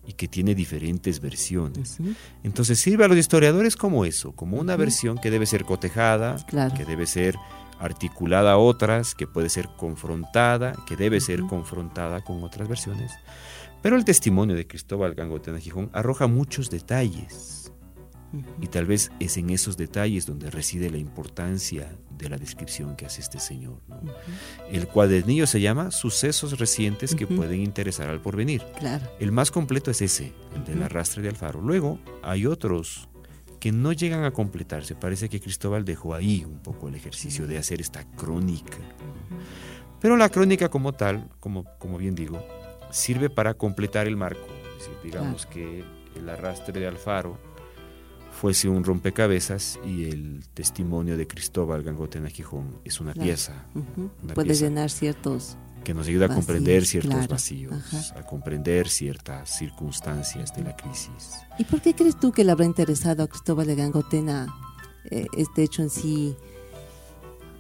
y que tiene diferentes versiones. Entonces sirve a los historiadores como eso, como una versión que debe ser cotejada, Claro. que debe ser articulada a otras, que puede ser confrontada, que debe ser confrontada con otras versiones. Pero el testimonio de Cristóbal Gangotena Gijón arroja muchos detalles. Y tal vez es en esos detalles donde reside la importancia de la descripción que hace este señor. ¿no? El cuadernillo se llama Sucesos recientes que pueden interesar al porvenir. Claro. El más completo es ese, el del arrastre de Alfaro. Luego hay otros que no llegan a completarse. Parece que Cristóbal dejó ahí un poco el ejercicio de hacer esta crónica. Pero la crónica como tal, como, como bien digo, sirve para completar el marco. Es decir, digamos que el arrastre de Alfaro fuese un rompecabezas y el testimonio de Cristóbal Gangotena Gijón es una Claro. pieza. Una Puede pieza. llenar ciertos. que nos ayuda a Vacíos, comprender ciertos claro. vacíos, Ajá. a comprender ciertas circunstancias de la crisis. ¿Y por qué crees tú que le habrá interesado a Cristóbal de Gangotena eh, este hecho en sí?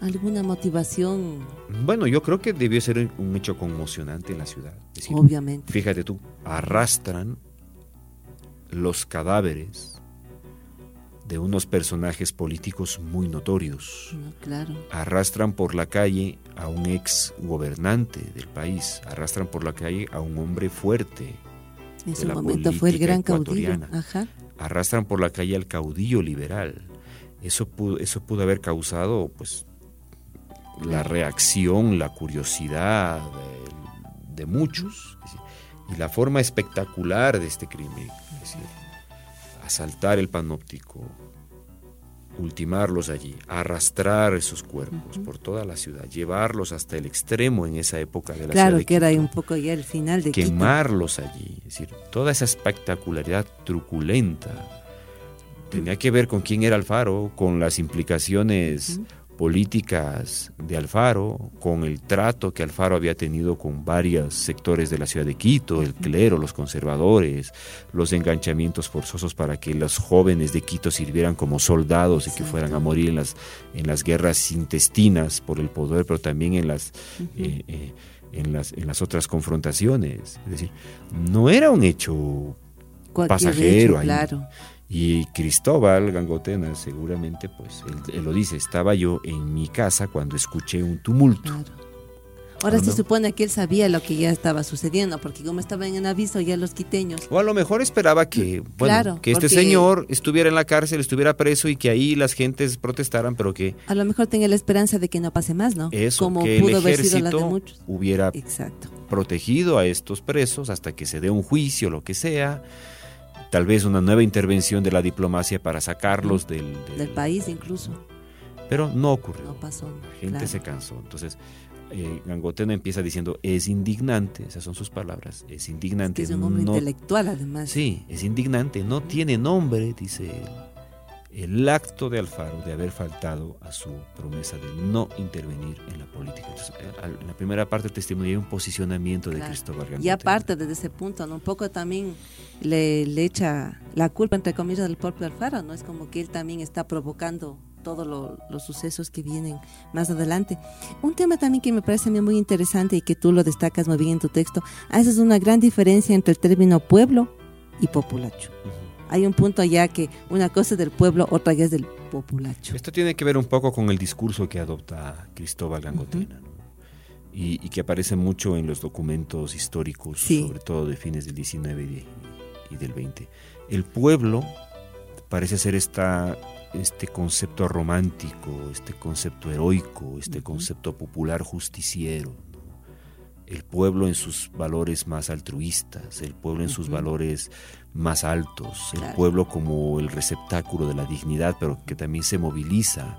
¿Alguna motivación? Bueno, yo creo que debió ser un hecho conmocionante en la ciudad. Es decir, Obviamente. fíjate tú, arrastran los cadáveres de unos personajes políticos muy notorios. No, claro. Arrastran por la calle a un ex gobernante del país, arrastran por la calle a un hombre fuerte, En de su la momento fue el gran caudillo. Ajá. arrastran por la calle al caudillo liberal. Eso pudo, eso pudo haber causado pues la reacción, la curiosidad de, de muchos y la forma espectacular de este crimen, es decir, asaltar el panóptico, ultimarlos allí, arrastrar esos cuerpos por toda la ciudad, llevarlos hasta el extremo en esa época de la ciudad Claro, que era un poco ya el final de Quito. quemarlos allí. Es decir, toda esa espectacularidad truculenta tenía que ver con quién era Alfaro, con las implicaciones políticas de Alfaro, con el trato que Alfaro había tenido con varios sectores de la ciudad de Quito, el clero, los conservadores, los enganchamientos forzosos para que los jóvenes de Quito sirvieran como soldados y que fueran a morir en las, en las guerras intestinas por el poder, pero también en las, eh, eh, en las, en las otras confrontaciones. Es decir, no era un hecho Cualquier pasajero hecho, ahí. claro. Y Cristóbal Gangotena seguramente, pues, él, él lo dice, estaba yo en mi casa cuando escuché un tumulto. Claro. Ahora Ah, se no. supone que él sabía lo que ya estaba sucediendo, porque como estaban en aviso ya los quiteños. O a lo mejor esperaba que, bueno, Claro, que este señor estuviera en la cárcel, estuviera preso y que ahí las gentes protestaran, pero que A lo mejor tenía la esperanza de que no pase más, ¿no? eso, como que el pudo haber sido la de muchos. hubiera Exacto. protegido a estos presos hasta que se dé un juicio, lo que sea, tal vez una nueva intervención de la diplomacia para sacarlos del, del- Del país incluso. Pero no ocurrió. No pasó. La gente claro. se cansó. Entonces, eh, Gangotena empieza diciendo, es indignante, esas son sus palabras, es Es indignante. que es un hombre no- intelectual además. Sí, es indignante, no tiene nombre, dice él, el acto de Alfaro de haber faltado a su promesa de no intervenir en la política. Entonces, eh, en la primera parte del testimonio hay un posicionamiento de Claro. Cristóbal Y Gangotena. aparte desde ese punto, ¿no? un poco también le, le echa la culpa, entre comillas, del propio Alfaro, ¿no? Es como que él también está provocando todos lo- los sucesos que vienen más adelante. Un tema también que me parece a mí muy interesante y que tú lo destacas muy bien en tu texto, haces una gran diferencia entre el término pueblo y populacho. Ujú. Hay un punto ya que una cosa es del pueblo, otra ya es del populacho. Esto tiene que ver un poco con el discurso que adopta Cristóbal Gangotena, ¿no? y, y que aparece mucho en los documentos históricos, Sí. sobre todo de fines del 19 y, del 20. El pueblo parece ser esta, este concepto romántico, este concepto heroico, este concepto popular justiciero. ¿no? El pueblo en sus valores más altruistas, el pueblo en sus valores más altos, el pueblo como el receptáculo de la dignidad, pero que también se moviliza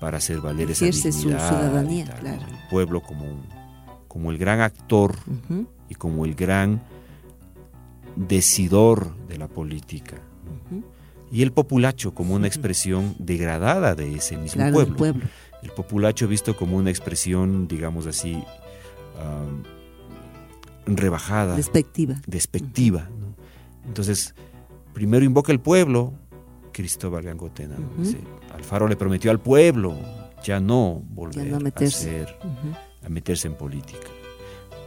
para hacer valer esa Ejerce su dignidad. ciudadanía, claro. El pueblo como, el gran actor y como el gran decidor de la política. Y el populacho como una expresión degradada de ese mismo Claro, pueblo. El populacho visto como una expresión, digamos así, rebajada, Despectiva. despectiva. ¿no? Entonces, primero invoca el pueblo, Cristóbal Gangotena. ¿no? Dice, Alfaro le prometió al pueblo ya no volver Ya no a, meterse. ser- a meterse en política.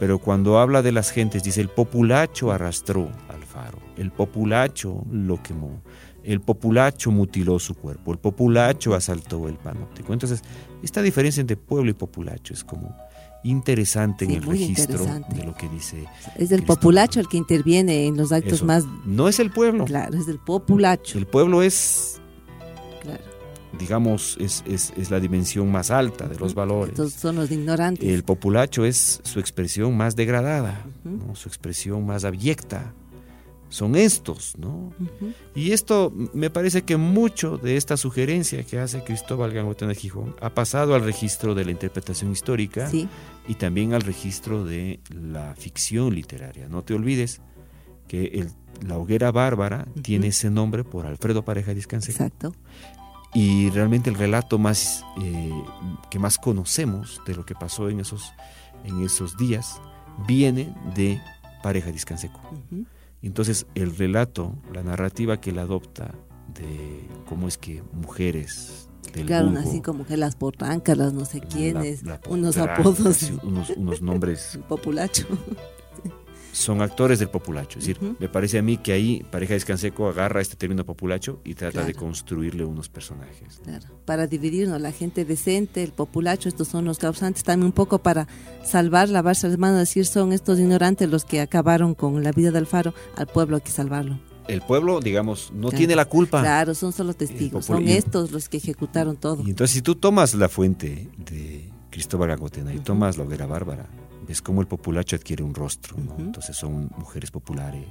Pero cuando habla de las gentes, dice, el populacho arrastró a Alfaro, el populacho lo quemó, el populacho mutiló su cuerpo, el populacho asaltó el panóptico. Entonces, esta diferencia entre pueblo y populacho es como interesante Sí, en el registro de lo que dice. Es del Cristóbal. populacho el que interviene en los actos Eso. más No es el pueblo, claro, es del populacho. el pueblo es. Digamos, es, es- es la dimensión más alta de los valores. Entonces son los ignorantes. El populacho es su expresión más degradada, su expresión más abyecta. Son estos, ¿no? Y esto me parece que mucho de esta sugerencia que hace Cristóbal Gangotena Gijón ha pasado al registro de la interpretación histórica Sí, y también al registro de la ficción literaria. No te olvides que el- la hoguera bárbara tiene ese nombre por Alfredo Pareja Discanseco. exacto. Y realmente el relato más eh, que más conocemos de lo que pasó en esos, en esos días viene de Pareja Discanseco. Ujú. Entonces el relato, la narrativa que él adopta de cómo es que mujeres del Claro, vulgo, así como que las portancas, las no sé la- quiénes, la unos potranca, apodos, unos, unos nombres populacho. Son actores del populacho. Es decir, me parece a mí que ahí Pareja Descanseco agarra este término populacho y trata de construirle unos personajes. Claro, para dividirnos, la gente decente, el populacho, estos son los causantes, también un poco para salvar, lavarse las manos, decir son estos ignorantes los que acabaron con la vida de Alfaro, al pueblo hay que salvarlo. El pueblo, digamos, no Claro. tiene la culpa. Claro, son solo testigos, son estos los que ejecutaron todo. Y entonces si tú tomas la fuente de Cristóbal Gangotena y tomas la hoguera bárbara, ves cómo el populacho adquiere un rostro, ¿no? Ujú. Entonces son mujeres populares,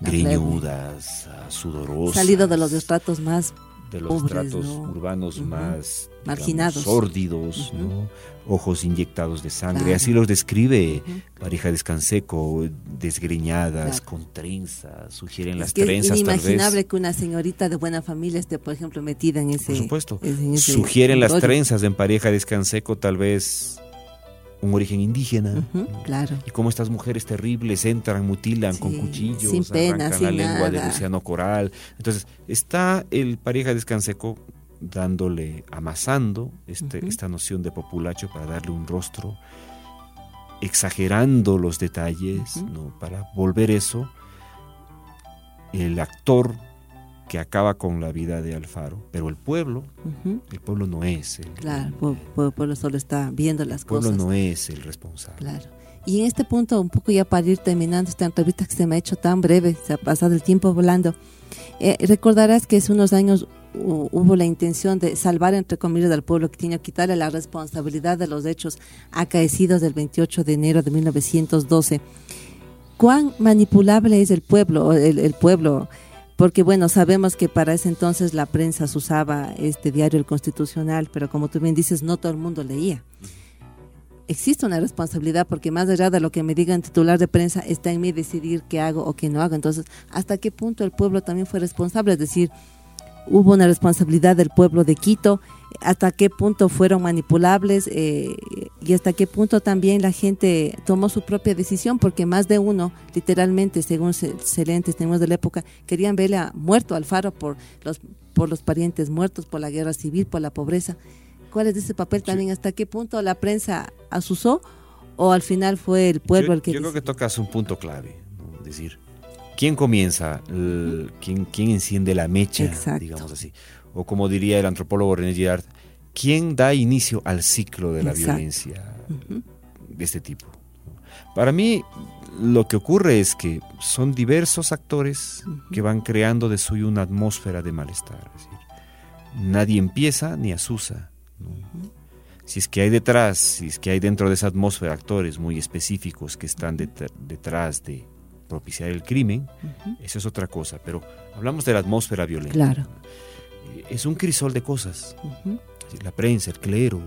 La greñudas, ah, sudorosas. Salido de los estratos más de los pobres, tratos ¿no? urbanos Ujú. más digamos, Marginados. sórdidos, Ujú. ¿no? ojos inyectados de sangre. Claro. Así los describe Ujú. pareja descanseco, desgreñadas, Claro. con trenzas, sugieren Es las que es trenzas tal inimaginable vez. que una señorita de buena familia esté, por ejemplo, metida en ese. Por supuesto. en ese Sugieren las trenzas en pareja descanseco tal vez un origen indígena. Claro. Y cómo estas mujeres terribles entran, mutilan con cuchillos, sin pena, arrancan sin la lengua de. Luciano Coral. Entonces, está el pareja descanseco dándole, amasando este, esta noción de populacho para darle un rostro, exagerando los detalles. ¿no? para volver eso el actor que acaba con la vida de Alfaro. Pero el pueblo, el pueblo no es el, Claro, el pue- pueblo solo está viendo las el pueblo cosas. no es el responsable. Claro. Y en este punto, un poco ya para ir terminando esta entrevista que se me ha hecho tan breve, se ha pasado el tiempo volando, eh, recordarás que hace unos años hu- hubo la intención de salvar, entre comillas, al pueblo que que quitarle la responsabilidad de los hechos acaecidos del 28 de enero de 1912. ¿Cuán manipulable es el pueblo, el, el pueblo porque bueno, sabemos que para ese entonces la prensa se usaba este diario El Constitucional, pero como tú bien dices, no todo el mundo leía. Existe una responsabilidad porque más allá de lo que me diga el titular de prensa, está en mí decidir qué hago o qué no hago. Entonces, ¿hasta qué punto el pueblo también fue responsable? Es decir, hubo una responsabilidad del pueblo de Quito, hasta qué punto fueron manipulables eh, y hasta qué punto también la gente tomó su propia decisión, porque más de uno, literalmente, según se, se leen testimonios de la época, querían verle a, muerto al faro por los, por los parientes muertos, por la guerra civil, por la pobreza. ¿Cuál es ese papel también? ¿Hasta qué punto la prensa asusó o al final fue el pueblo yo, el que... Yo creo que tocas un punto clave, ¿no? es decir, ¿quién comienza? El, ¿quién, ¿Quién enciende la mecha, Exacto. digamos así? O como diría el antropólogo René Girard, ¿quién da inicio al ciclo de la Exacto. violencia de este tipo? Para mí, lo que ocurre es que son diversos actores que van creando de suyo una atmósfera de malestar. Es decir, nadie empieza ni asusa. ¿no? Si es que hay detrás, si es que hay dentro de esa atmósfera actores muy específicos que están det- detrás de propiciar el crimen, eso es otra cosa. Pero hablamos de la atmósfera violenta. Claro. Es un crisol de cosas. Es decir, La prensa, el clero,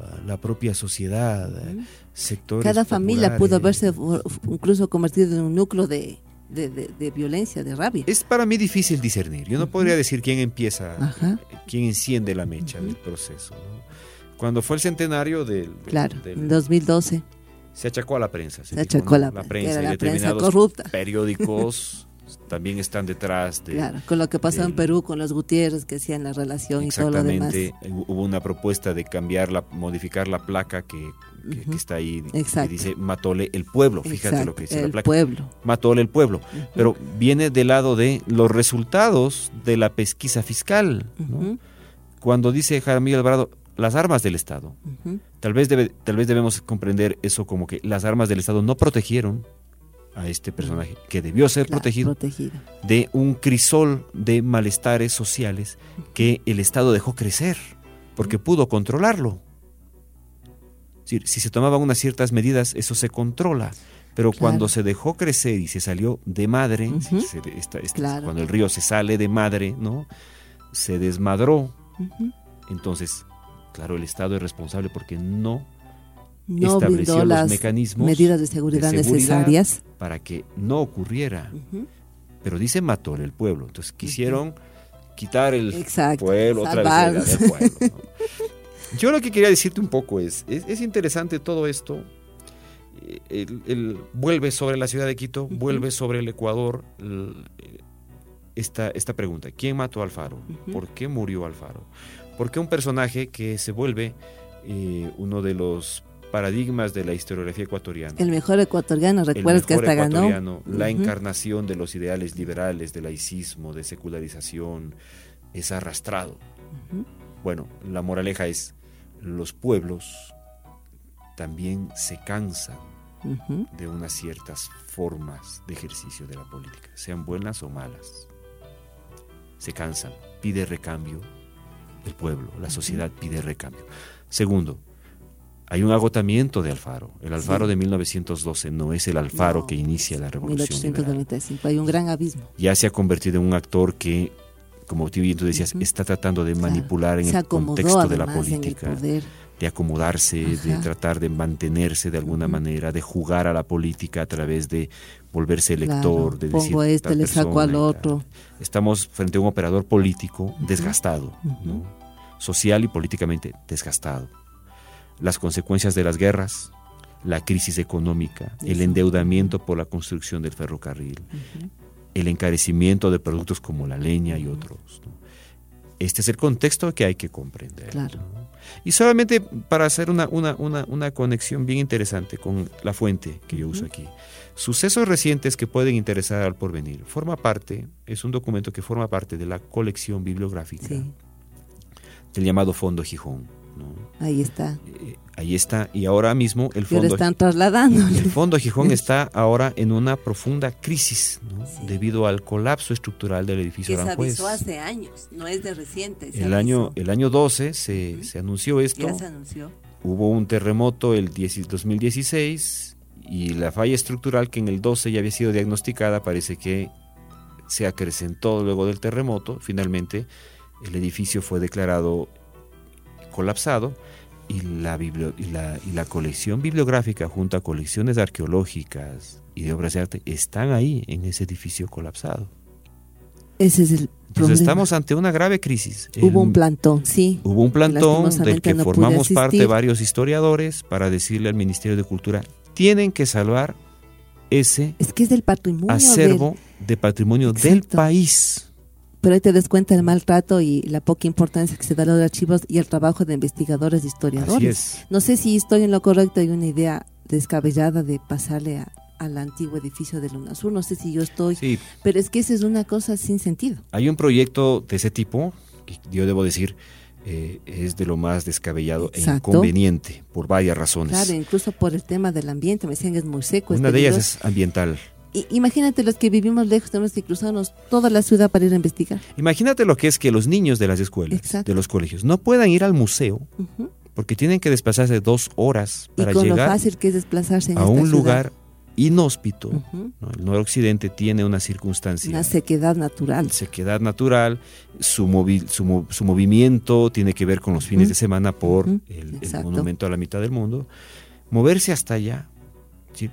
ah, la propia sociedad, eh, sectores. Cada familia pudo fu- incluso convertido en un núcleo de, de, de- de violencia, de rabia. Es para mí difícil discernir. Yo no podría decir quién empieza, Ajá. quién enciende la mecha del proceso. ¿no? Cuando fue el centenario del, Claro, del- en 2012 se achacó a la prensa. se dijo, achacó a la, la prensa, y la prensa corrupta. periódicos también están detrás de. Claro, con lo que pasó en Perú con los Gutiérrez que hacían la relación y todo lo demás. Exactamente, eh, hubo una propuesta de cambiarla, modificar la placa que, que- que está ahí, que Exacto. dice Matole el pueblo, fíjate lo que dice la el placa. pueblo. Matole el pueblo, pero viene del lado de los resultados de la pesquisa fiscal, Cuando dice Jaramillo Alvarado, las armas del Estado, tal vez, debe, tal vez debemos comprender eso como que las armas del Estado no protegieron a este personaje que debió ser Claro, protegido protegido. de un crisol de malestares sociales que el Estado dejó crecer porque pudo controlarlo. Si se tomaban unas ciertas medidas, eso se controla. Pero Claro. cuando se dejó crecer y se salió de madre, es decir, Ujú. se de- esta- esta- Claro. cuando el río se sale de madre, ¿no? Se desmadró. Entonces, claro, el Estado es responsable porque no No estableció brindó los las mecanismos medidas de seguridad, de seguridad necesarias. para que no ocurriera. Pero dice mató el pueblo. Entonces quisieron quitar el Exacto, pueblo, otra vez el pueblo. ¿no? Yo lo que quería decirte un poco es, es, es interesante todo esto. eh, El, el- vuelve sobre la ciudad de Quito, vuelve sobre el Ecuador el- esta, esta pregunta. ¿Quién mató a Alfaro? ¿Por qué murió Alfaro? ¿Por qué un personaje que se vuelve eh, uno de los paradigmas de la historiografía ecuatoriana? El mejor ecuatoriano, recuerdas que hasta ganó. ecuatoriano, la Ujú. encarnación de los ideales liberales, de laicismo, de secularización, es arrastrado. Ujú. Bueno, la moraleja es, los pueblos también se cansan Ujú. de unas ciertas formas de ejercicio de la política, sean buenas o malas. Se cansan, pide recambio el pueblo, la sociedad pide recambio. Segundo, hay un agotamiento de Alfaro. El Alfaro de 1912 no es el Alfaro No, que inicia la revolución liberal. 1895. Hay un gran abismo. Ya se ha convertido en un actor que, como tú bien tú decías, está tratando de manipular en Se el contexto de la en política de acomodarse, de Ajá. tratar de mantenerse de alguna manera, de jugar a la política a través de volverse elector, Claro, de pongo decir a este, le saco al otro. Estamos frente a un operador político desgastado, ¿no? social y políticamente desgastado. Las consecuencias de las guerras, la crisis económica, el endeudamiento por la construcción del ferrocarril, el encarecimiento de productos como la leña y otros. ¿no? Este es el contexto que hay que comprender. Claro. ¿no? Y solamente para hacer una, una, una, una conexión bien interesante con la fuente que yo uso aquí. Sucesos recientes que pueden interesar al porvenir. Forma parte, es un documento que forma parte de la colección bibliográfica Sí, del llamado Fondo Gijón. Ahí está. Eh, ahí está, y ahora mismo el Fondo están trasladando. el Fondo Gijón está ahora en una profunda crisis ¿no? Sí. debido al colapso estructural del edificio Que se Aranjuez. avisó hace años, no es de reciente. se El año, el año 12 se, se anunció esto, Ya se anunció. hubo un terremoto el 10 2016 y la falla estructural que en el 12 ya había sido diagnosticada parece que se acrecentó luego del terremoto, finalmente el edificio fue declarado colapsado y la, y la, y la colección bibliográfica junto a colecciones arqueológicas y de obras de arte están ahí en ese edificio colapsado. Ese es el Entonces estamos ante una grave crisis. Hubo un plantón, sí. Hubo un plantón del que formamos parte varios historiadores para decirle al Ministerio de Cultura, tienen que salvar ese es que es del patrimonio acervo de patrimonio del país. Pero ahí te des cuenta del maltrato y la poca importancia que se da a los archivos y el trabajo de investigadores, de historiadores. No sé si estoy en lo correcto, hay una idea descabellada de pasarle a, al antiguo edificio de UNASUR. No sé si yo estoy, sí. pero es que esa es una cosa sin sentido. Hay un proyecto de ese tipo, que yo debo decir, eh, es de lo más descabellado e inconveniente por varias razones. Claro, incluso por el tema del ambiente, me decían que es muy seco. Una de ellas es ambiental. Imagínate los que vivimos lejos, tenemos que cruzarnos toda la ciudad para ir a investigar. Imagínate lo que es que los niños de las escuelas, de los colegios, no puedan ir al museo porque tienen que desplazarse dos horas para y con llegar lo fácil que es desplazarse a un lugar inhóspito. El noroccidente tiene una circunstancia. Una sequedad natural. Sequedad natural. Su, su, movimiento tiene que ver con los fines de semana por el, monumento a la mitad del mundo. Moverse hasta allá.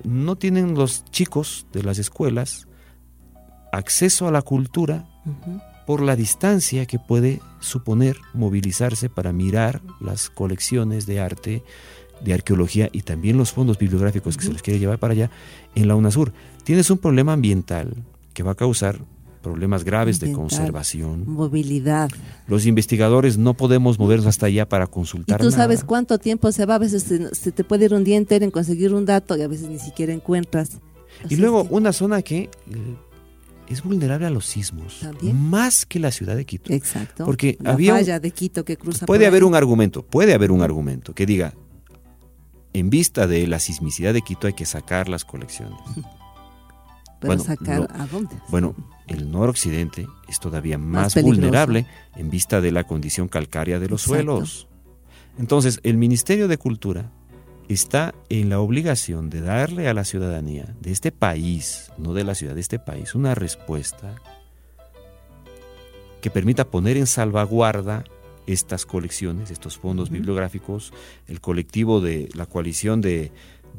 No tienen los chicos de las escuelas acceso a la cultura por la distancia que puede suponer movilizarse para mirar las colecciones de arte de arqueología y también los fondos bibliográficos que se los quiere llevar para allá en la UNASUR. Tienes un problema ambiental que va a causar problemas graves de conservación. Movilidad. Los investigadores no podemos movernos hasta allá para consultar. ¿Y tú sabes cuánto tiempo se va? A veces se, te puede ir un día entero en conseguir un dato y a veces ni siquiera encuentras. y luego una zona que eh, es vulnerable a los sismos, más que la ciudad de Quito. Exacto. Porque había falla de Quito que cruza. Puede haber un argumento, puede haber un argumento que diga en vista de la sismicidad de Quito hay que sacar las colecciones. ¿Pero sacar a dónde? Bueno, el noroccidente es todavía más, vulnerable en vista de la condición calcárea de los suelos. Entonces, el Ministerio de Cultura está en la obligación de darle a la ciudadanía de este país, no de la ciudad de este país, una respuesta que permita poner en salvaguarda estas colecciones, estos fondos bibliográficos, el colectivo de la coalición de,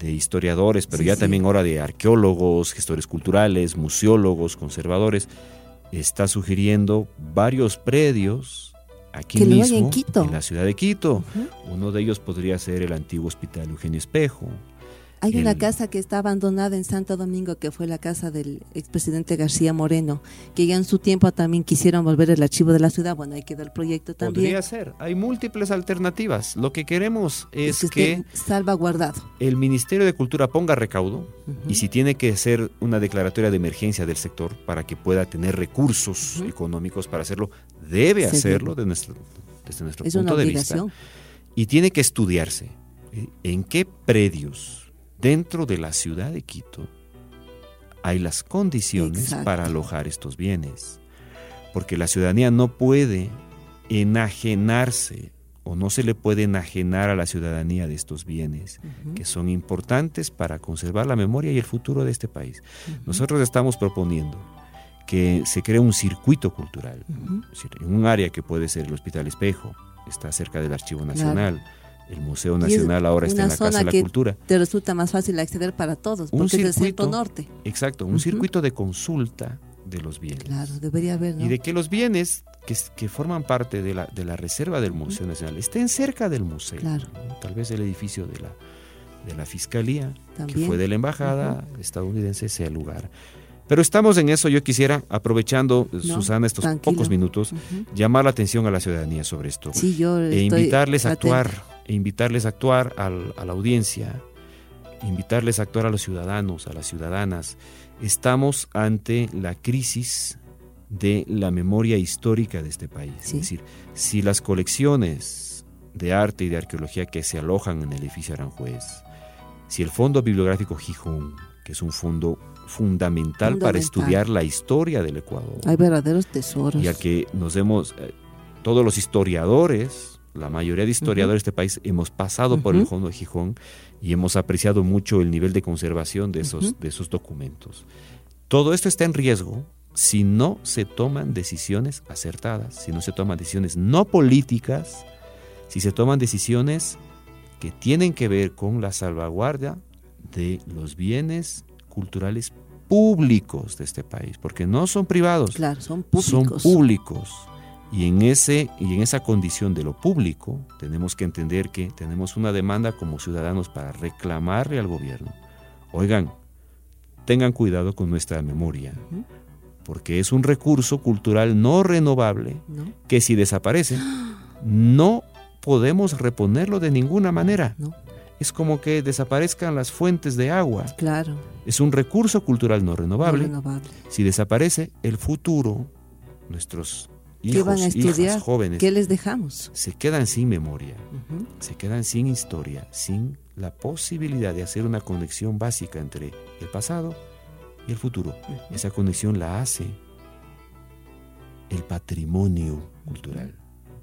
historiadores, pero ya también ahora de arqueólogos, gestores culturales, museólogos, conservadores, está sugiriendo varios predios aquí mismo, en, la ciudad de Quito. Uno de ellos podría ser el antiguo Hospital Eugenio Espejo, hay una casa que está abandonada en Santo Domingo, que fue la casa del expresidente García Moreno, que ya en su tiempo también quisieron volver el archivo de la ciudad. Bueno, ahí quedó el proyecto también. Podría ser. Hay múltiples alternativas. Lo que queremos es, que, salvaguardado. el Ministerio de Cultura ponga recaudo y si tiene que ser una declaratoria de emergencia del sector para que pueda tener recursos económicos para hacerlo, debe hacerlo desde nuestro, desde nuestro punto de vista. Y tiene que estudiarse eh, en qué predios dentro de la ciudad de Quito hay las condiciones para alojar estos bienes. Porque la ciudadanía no puede enajenarse o no se le puede enajenar a la ciudadanía de estos bienes que son importantes para conservar la memoria y el futuro de este país. Nosotros estamos proponiendo que se cree un circuito cultural, en un área que puede ser el Hospital Espejo, está cerca del Archivo Nacional, el Museo Nacional ahora está en la Casa de la Cultura. Te resulta más fácil acceder para todos, porque es el centro norte. Exacto, un circuito de consulta de los bienes. Claro, debería haber. ¿no? Y de que los bienes que, que, forman parte de la, de la reserva del Museo Nacional estén cerca del museo. Claro. Tal vez el edificio de la, de la Fiscalía, que fue de la Embajada estadounidense, sea el lugar. Pero estamos en eso. Yo quisiera, aprovechando, Susana, estos pocos minutos, llamar la atención a la ciudadanía sobre esto. Sí, yo e invitarles a actuar e invitarles a actuar a la audiencia, invitarles a actuar a los ciudadanos, a las ciudadanas. Estamos ante la crisis de la memoria histórica de este país. Es decir, si las colecciones de arte y de arqueología que se alojan en el edificio Aranjuez, si el Fondo Bibliográfico Gijón, que es un fondo fundamental, para estudiar la historia del Ecuador. Hay verdaderos tesoros. Y a que nos demos, eh, todos los historiadores, la mayoría de historiadores de este país hemos pasado por el Fondo de Gijón y hemos apreciado mucho el nivel de conservación de esos, de esos documentos. Todo esto está en riesgo si no se toman decisiones acertadas, si no se toman decisiones no políticas, si se toman decisiones que tienen que ver con la salvaguardia de los bienes culturales públicos de este país, porque no son privados, claro, son públicos. Son públicos. Y en, ese, y en esa condición de lo público, tenemos que entender que tenemos una demanda como ciudadanos para reclamarle al gobierno. Oigan, tengan cuidado con nuestra memoria, porque es un recurso cultural no renovable que si desaparece, no podemos reponerlo de ninguna manera. Es como que desaparezcan las fuentes de agua. Claro. Es un recurso cultural no renovable. Si desaparece, el futuro, nuestros hijos, van a estudiar? jóvenes, ¿qué les dejamos? Se quedan sin memoria, se quedan sin historia, sin la posibilidad de hacer una conexión básica entre el pasado y el futuro. Esa conexión la hace el patrimonio cultural.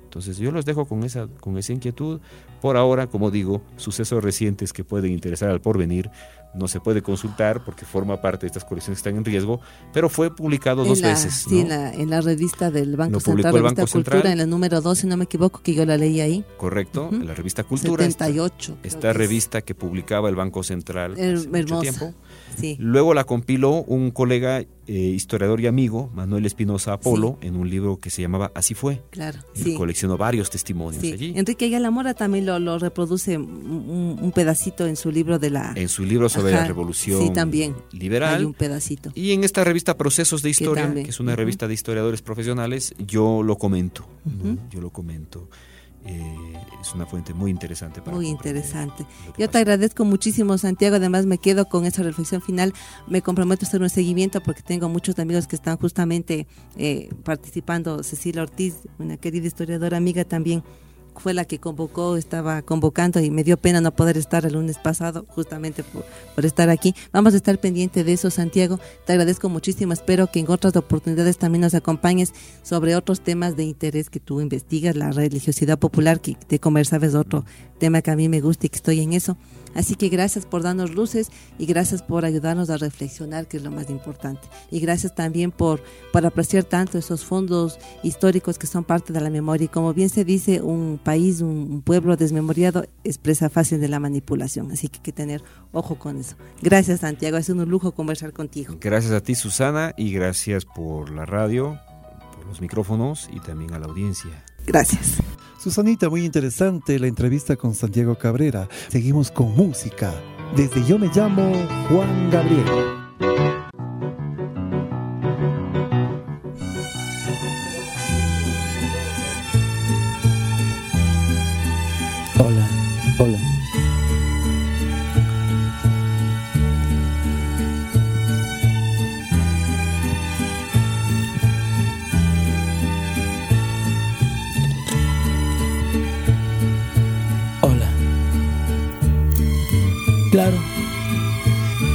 Entonces yo los dejo con esa, con esa inquietud. Por ahora, como digo, sucesos recientes que pueden interesar al porvenir no se puede consultar porque forma parte de estas colecciones que están en riesgo, pero fue publicado dos veces. Sí, en, la, revista del Banco Central, revista Cultura, en el número 2, si no me equivoco, que yo la leí ahí. Correcto, en la revista Cultura. 78. Esta, esta revista que publicaba el Banco Central hace mucho tiempo. Sí. Luego la compiló un colega eh, historiador y amigo, Manuel Espinosa Apolo, en un libro que se llamaba Así fue. Claro, y coleccionó varios testimonios allí. Enrique Ayala también lo, reproduce un, pedacito en su libro de la... En su libro sobre la revolución también. liberal. Hay un pedacito. Y en esta revista Procesos de Historia, que, es una revista de historiadores profesionales, yo lo comento. Yo lo comento. Eh, es una fuente muy interesante para Muy interesante. Yo te agradezco muchísimo, Santiago. Además, me quedo con esa reflexión final. Me comprometo a hacer un seguimiento porque tengo muchos amigos que están justamente eh, participando. Cecilia Ortiz, una querida historiadora amiga también fue la que convocó, estaba convocando y me dio pena no poder estar el lunes pasado, justamente por, estar aquí. Vamos a estar pendiente de eso, Santiago. Te agradezco muchísimo. Espero que en otras oportunidades también nos acompañes sobre otros temas de interés que tú investigas, la religiosidad popular, que te conversabas otro tema que a mí me gusta y que estoy en eso. Así que gracias por darnos luces y gracias por ayudarnos a reflexionar, que es lo más importante. Y gracias también por, por apreciar tanto esos fondos históricos que son parte de la memoria. Y como bien se dice, un país, un, pueblo desmemoriado es presa fácil de la manipulación. Así que hay que tener ojo con eso. Gracias, Santiago. Es un lujo conversar contigo. Gracias a ti, Susana, y gracias por la radio, por los micrófonos y también a la audiencia. Gracias. Susanita, muy interesante la entrevista con Santiago Cabrera. Seguimos con música. Desde Yo me llamo Juan Gabriel.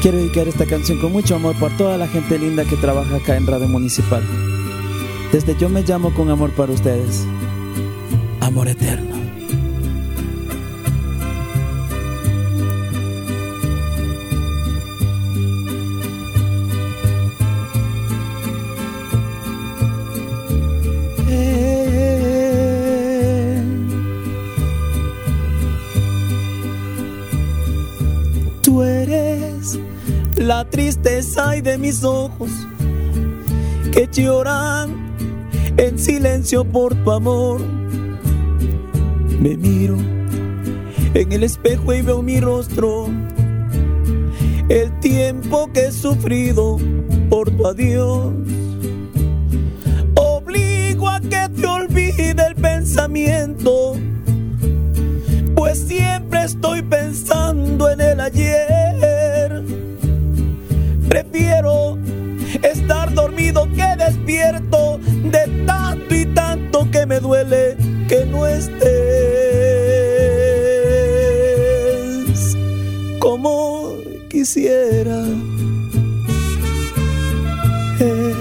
Quiero dedicar esta canción con mucho amor por toda la gente linda que trabaja acá en Radio Municipal. Desde yo me llamo con amor para ustedes. Amor eterno. La tristeza y de mis ojos que lloran en silencio por tu amor. Me miro en el espejo y veo mi rostro, el tiempo que he sufrido por tu adiós. Obligo a que te olvide el pensamiento, pues siempre estoy pensando quisiera. Eh,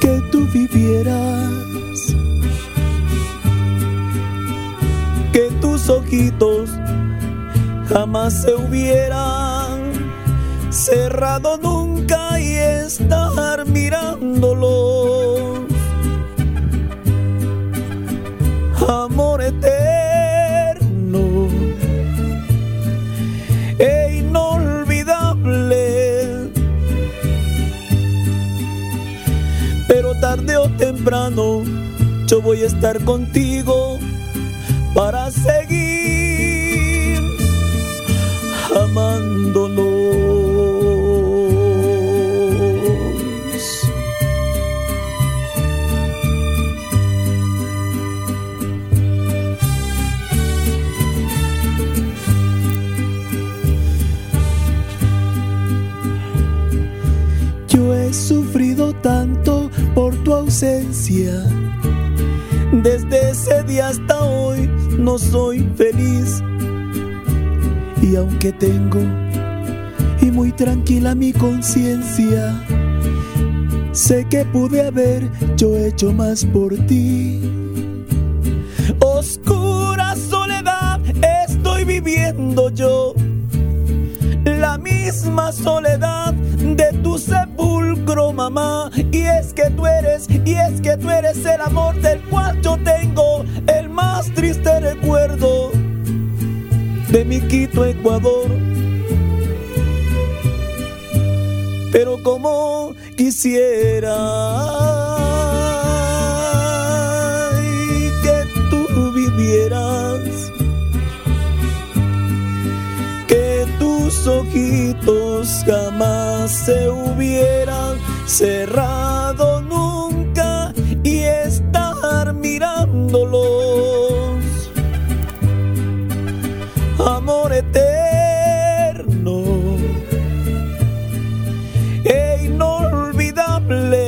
que tú vivieras, que tus ojitos jamás se hubieran cerrado nunca y estar mirándolos. Voy a estar contigo más por ti. Oscura soledad estoy viviendo yo, la misma soledad de tu sepulcro, mamá. Y es que tú eres, y es que tú eres el amor del cual yo tengo el más triste recuerdo de mi Quito, Ecuador. Pero como quisiera ojitos jamás se hubieran cerrado nunca y estar mirándolos amor eterno e inolvidable.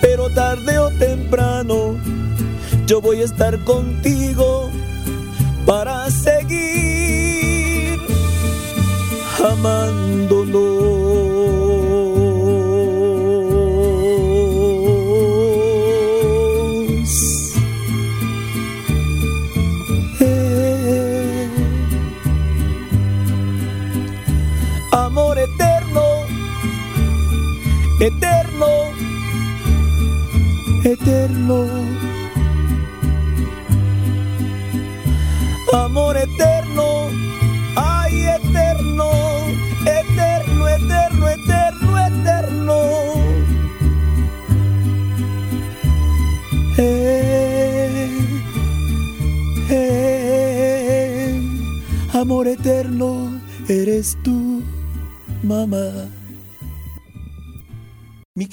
Pero tarde o temprano yo voy a estar contigo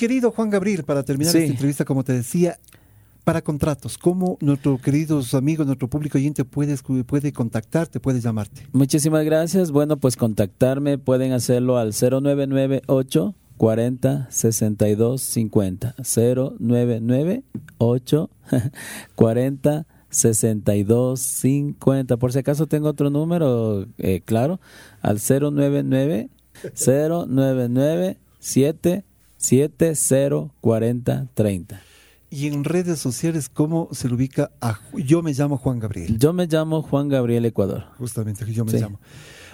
querido Juan Gabriel, para terminar Sí. esta entrevista, como te decía, para contratos, ¿cómo nuestros queridos amigos, nuestro público oyente puede, puede contactarte, puede llamarte? Muchísimas gracias. Bueno, pues contactarme pueden hacerlo al 0998 40 62 50. 0998 40 62 50. Por si acaso tengo otro número, eh, claro, al 099 099 770 40 30. Y en redes sociales, ¿cómo se le ubica a... Yo me llamo Juan Gabriel. Yo me llamo Juan Gabriel Ecuador. Justamente, yo me Sí. llamo.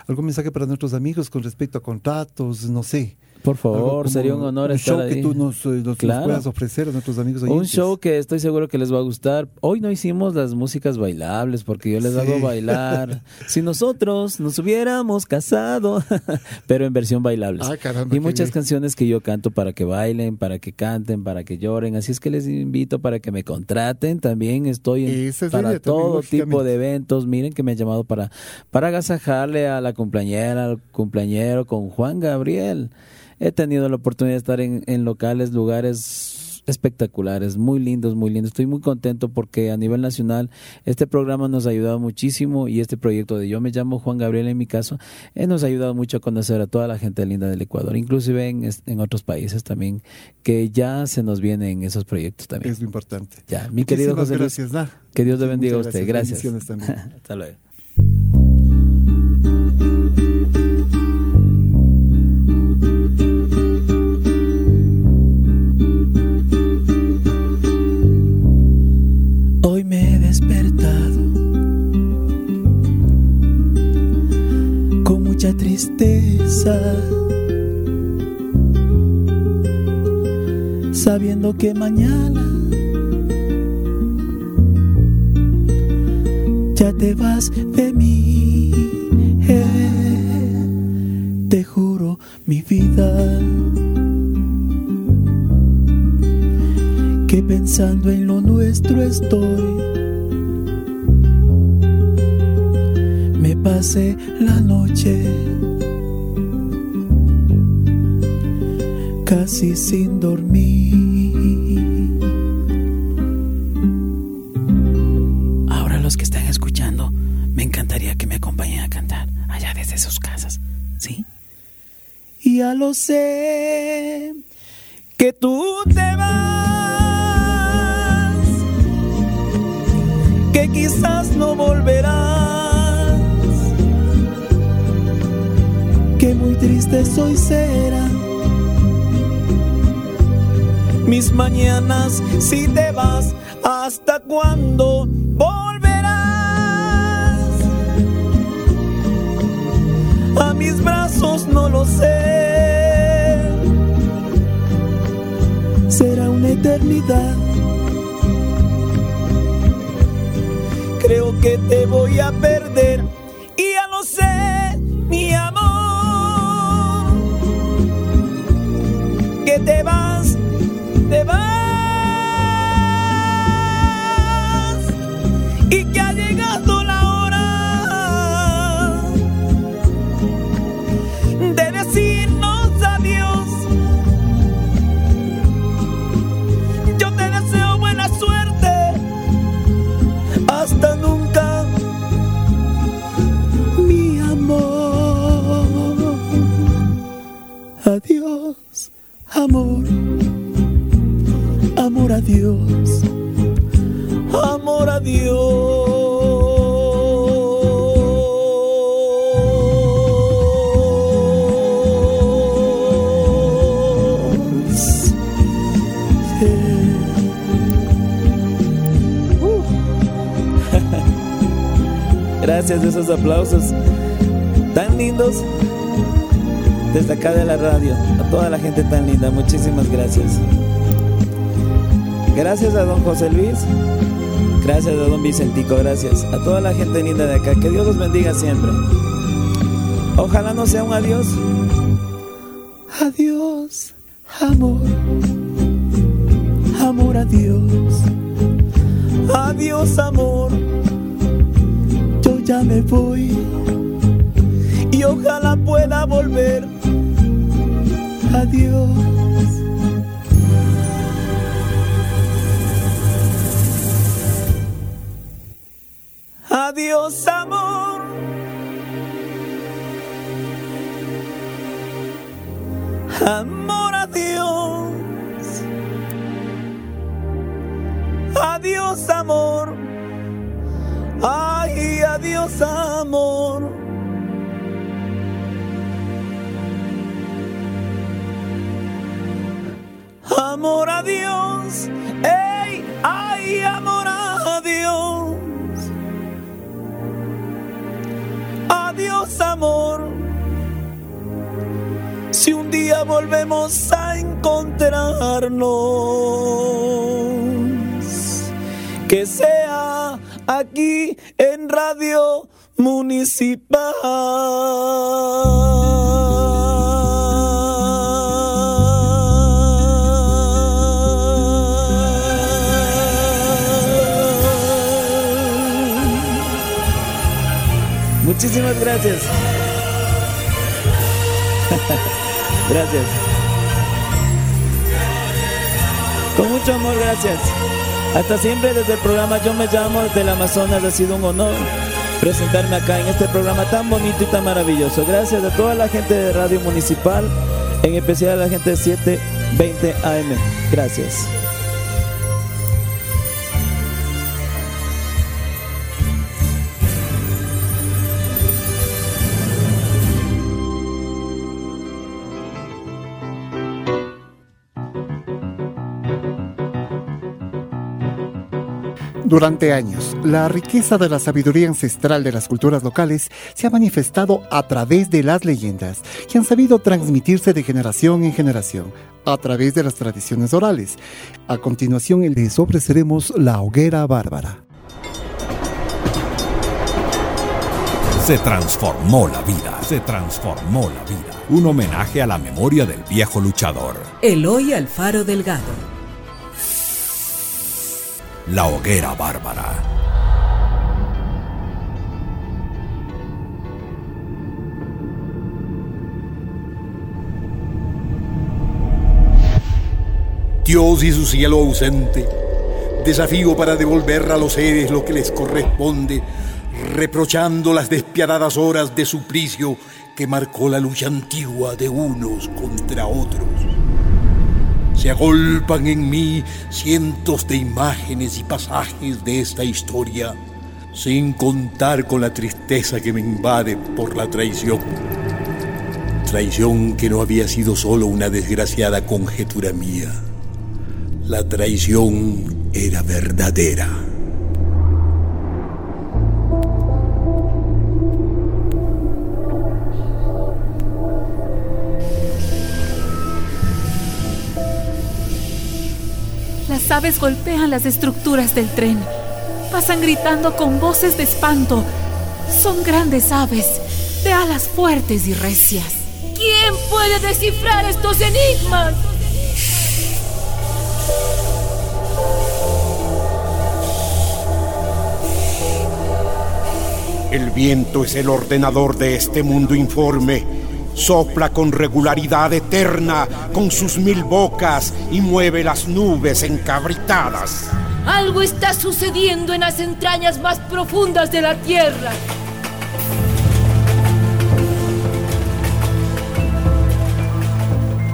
¿Algún mensaje para nuestros amigos con respecto a contratos? No sé. Por favor, sería un honor un estar show ahí. que tú nos, puedas ofrecer a nuestros amigos Un oyentes. show que estoy seguro que les va a gustar. Hoy no hicimos las músicas bailables porque yo les Sí. hago bailar. si nosotros nos hubiéramos casado, pero en versión bailable. Y muchas canciones que yo canto para que bailen, para que canten, para que lloren. Así es que les invito para que me contraten. También estoy en- es para también, todo tipo de eventos. Miren que me han llamado para, para agasajarle a la cumpleañera, al cumpleañero con Juan Gabriel. He tenido la oportunidad de estar en, en locales, lugares espectaculares, muy lindos, muy lindos. Estoy muy contento porque a nivel nacional este programa nos ha ayudado muchísimo y este proyecto de Yo me llamo Juan Gabriel en mi caso, eh, nos ha ayudado mucho a conocer a toda la gente linda del Ecuador, inclusive en, otros países también, que ya se nos vienen esos proyectos también. Es lo importante. Ya, mi querido José Luis, gracias, que Dios le bendiga a usted. Gracias. También. Hasta luego. Hoy me he despertado con mucha tristeza sabiendo que mañana ya te vas de mí. Mi vida. Que pensando en lo nuestro estoy pase la noche casi sin dormir. Lo sé que tú te vas, que quizás no volverás que muy triste soy será. Mis mañanas si te vas, ¿hasta cuándo volverás? A mis brazos no lo sé. Creo que te voy a perder Adiós amor, amor a Dios, amor a Dios. Gracias de esos aplausos tan lindos desde acá de la radio, a toda la gente tan linda, muchísimas gracias. Gracias a don José Luis, gracias a don Vicentico, gracias a toda la gente linda de acá, que Dios los bendiga siempre. Ojalá no sea un adiós. Hasta siempre desde el programa Yo me llamo del Amazonas. Ha sido un honor presentarme acá en este programa tan bonito y tan maravilloso. Gracias a toda la gente de Radio Municipal, en especial a la gente de 720 AM. Gracias. Durante años, la riqueza de la sabiduría ancestral de las culturas locales se ha manifestado a través de las leyendas que han sabido transmitirse de generación en generación a través de las tradiciones orales. A continuación les ofreceremos la hoguera bárbara. Se transformó la vida, se transformó la vida. Un homenaje a la memoria del viejo luchador. Eloy Alfaro Delgado la hoguera bárbara. Dios y su cielo ausente, desafío para devolver a los seres lo que les corresponde, reprochando las despiadadas horas de suplicio que marcó la lucha antigua de unos contra otros. Se agolpan en mí cientos de imágenes y pasajes de esta historia, sin contar con la tristeza que me invade por la traición. Traición que no había sido solo una desgraciada conjetura mía. La traición era verdadera. Las aves golpean las estructuras del tren. Pasan gritando con voces de espanto. Son grandes aves, de alas fuertes y recias. ¿Quién puede descifrar estos enigmas? El viento es el ordenador de este mundo informe Sopla con regularidad eterna con sus mil bocas y mueve las nubes encabritadas. Algo está sucediendo en las entrañas más profundas de la tierra.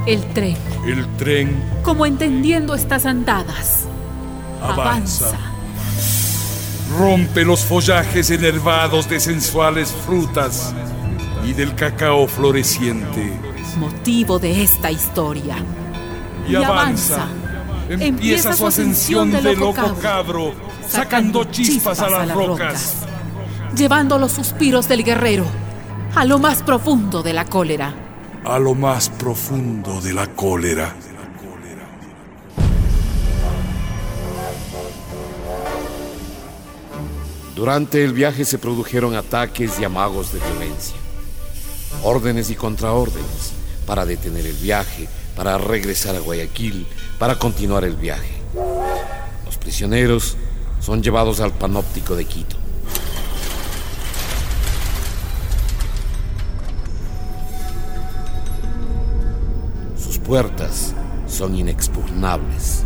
El tren. El tren. Como entendiendo estas andadas. Avanza. Rompe los follajes enervados de sensuales frutas y del cacao floreciente. Motivo de esta historia. Y, avanza. Empieza, su ascensión de loco, cabro, sacando chispas, a las, rocas. Llevando los suspiros del guerrero a lo más profundo de la cólera. A lo más profundo de la cólera. Durante el viaje se produjeron ataques y amagos de violencia órdenes y contraórdenes para detener el viaje, para regresar a Guayaquil, para continuar el viaje. Los prisioneros son llevados al panóptico de Quito. Sus puertas son inexpugnables.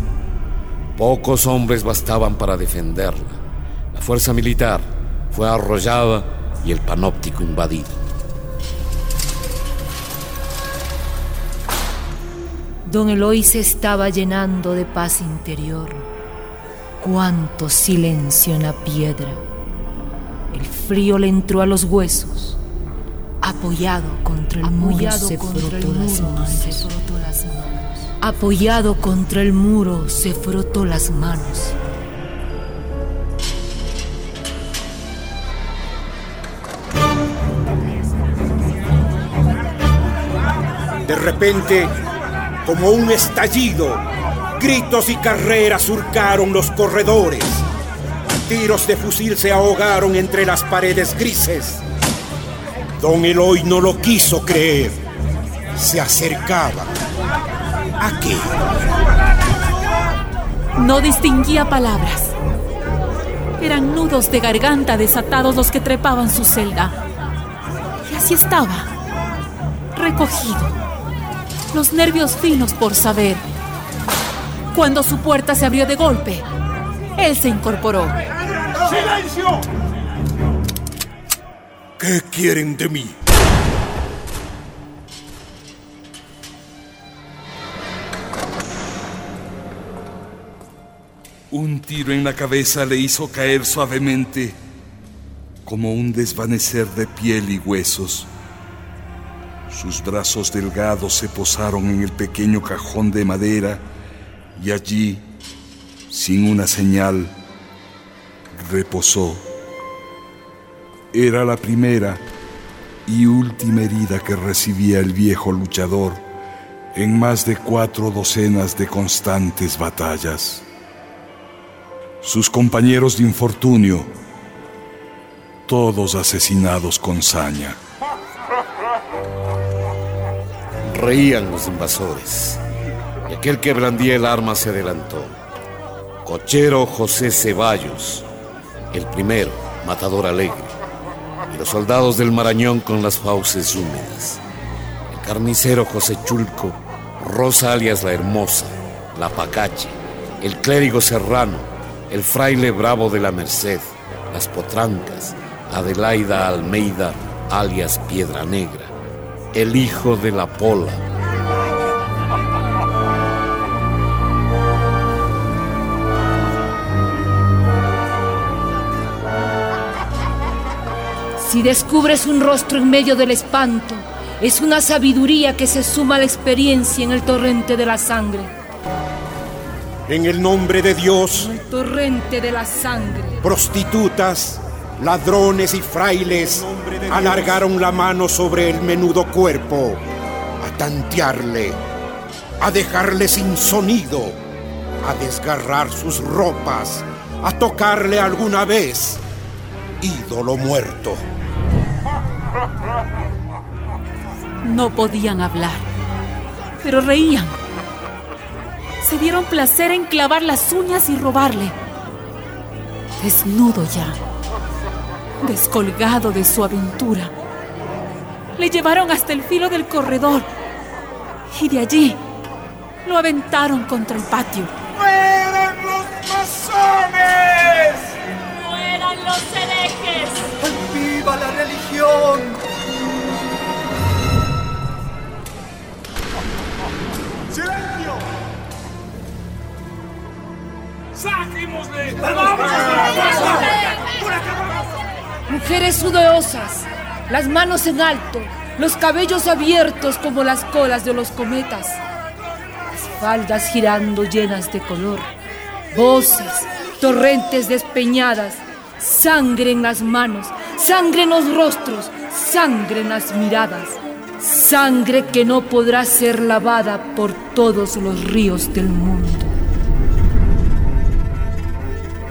Pocos hombres bastaban para defenderla. La fuerza militar fue arrollada y el panóptico invadido. Don Eloy se estaba llenando de paz interior. Cuánto silencio en la piedra. El frío le entró a los huesos. Apoyado contra el muro, se frotó las manos. Apoyado contra el muro, se frotó las manos. De repente, como un estallido. Gritos y carreras surcaron los corredores. Tiros de fusil se ahogaron entre las paredes grises. Don Eloy no lo quiso creer. Se acercaba. ¿A qué? No distinguía palabras. Eran nudos de garganta desatados los que trepaban su celda. Y así estaba, recogido los nervios finos por saber. Cuando su puerta se abrió de golpe, él se incorporó. ¡Silencio! ¿Qué quieren de mí? Un tiro en la cabeza le hizo caer suavemente, como un desvanecer de piel y huesos. Sus brazos delgados se posaron en el pequeño cajón de madera y allí, sin una señal, reposó. Era la primera y última herida que recibía el viejo luchador en más de cuatro docenas de constantes batallas. Sus compañeros de infortunio, todos asesinados con saña. Reían los invasores, y aquel que blandía el arma se adelantó. Cochero José Ceballos, el primero, matador alegre, y los soldados del Marañón con las fauces húmedas. El carnicero José Chulco, Rosa alias la Hermosa, la Pacache, el clérigo Serrano, el fraile Bravo de la Merced, las Potrancas, Adelaida Almeida alias Piedra Negra, el hijo de la Pola, Si descubres un rostro en medio del espanto, es una sabiduría que se suma a la experiencia en el torrente de la sangre. En el nombre de Dios, El torrente de la sangre. prostitutas, ladrones y frailes alargaron la mano sobre el menudo cuerpo a tantearle, a dejarle sin sonido, a desgarrar sus ropas, a tocarle alguna vez, ídolo muerto. No podían hablar, pero reían. Se dieron placer en clavar las uñas y robarle. Desnudo ya, descolgado de su aventura, le llevaron hasta el filo del corredor y de allí lo aventaron contra el patio. ¡Mueran los masones! ¡Mueran los herejes! ¡Viva la religión! ¡Silencio! ¡Saquémosle! Mujeres sudorosas, las manos en alto, los cabellos abiertos como las colas de los cometas, las faldas girando llenas de color, voces, torrentes despeñadas, sangre en las manos, sangre en los rostros, sangre en las miradas, sangre que no podrá ser lavada por todos los ríos del mundo.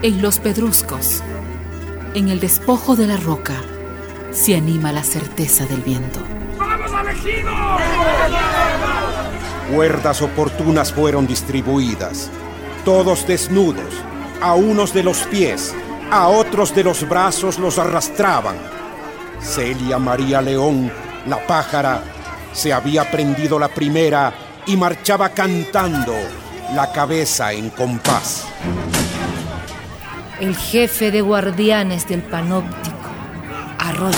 En los pedruscos, en el despojo de la roca, se anima la certeza del viento. ¡Vamos al ejido! Cuerdas oportunas fueron distribuidas, todos desnudos, a unos de los pies, a otros de los brazos los arrastraban. Celia María León, la pájara, se había prendido la primera y marchaba cantando, la cabeza en compás. El jefe de guardianes del panóptico, Arroyo,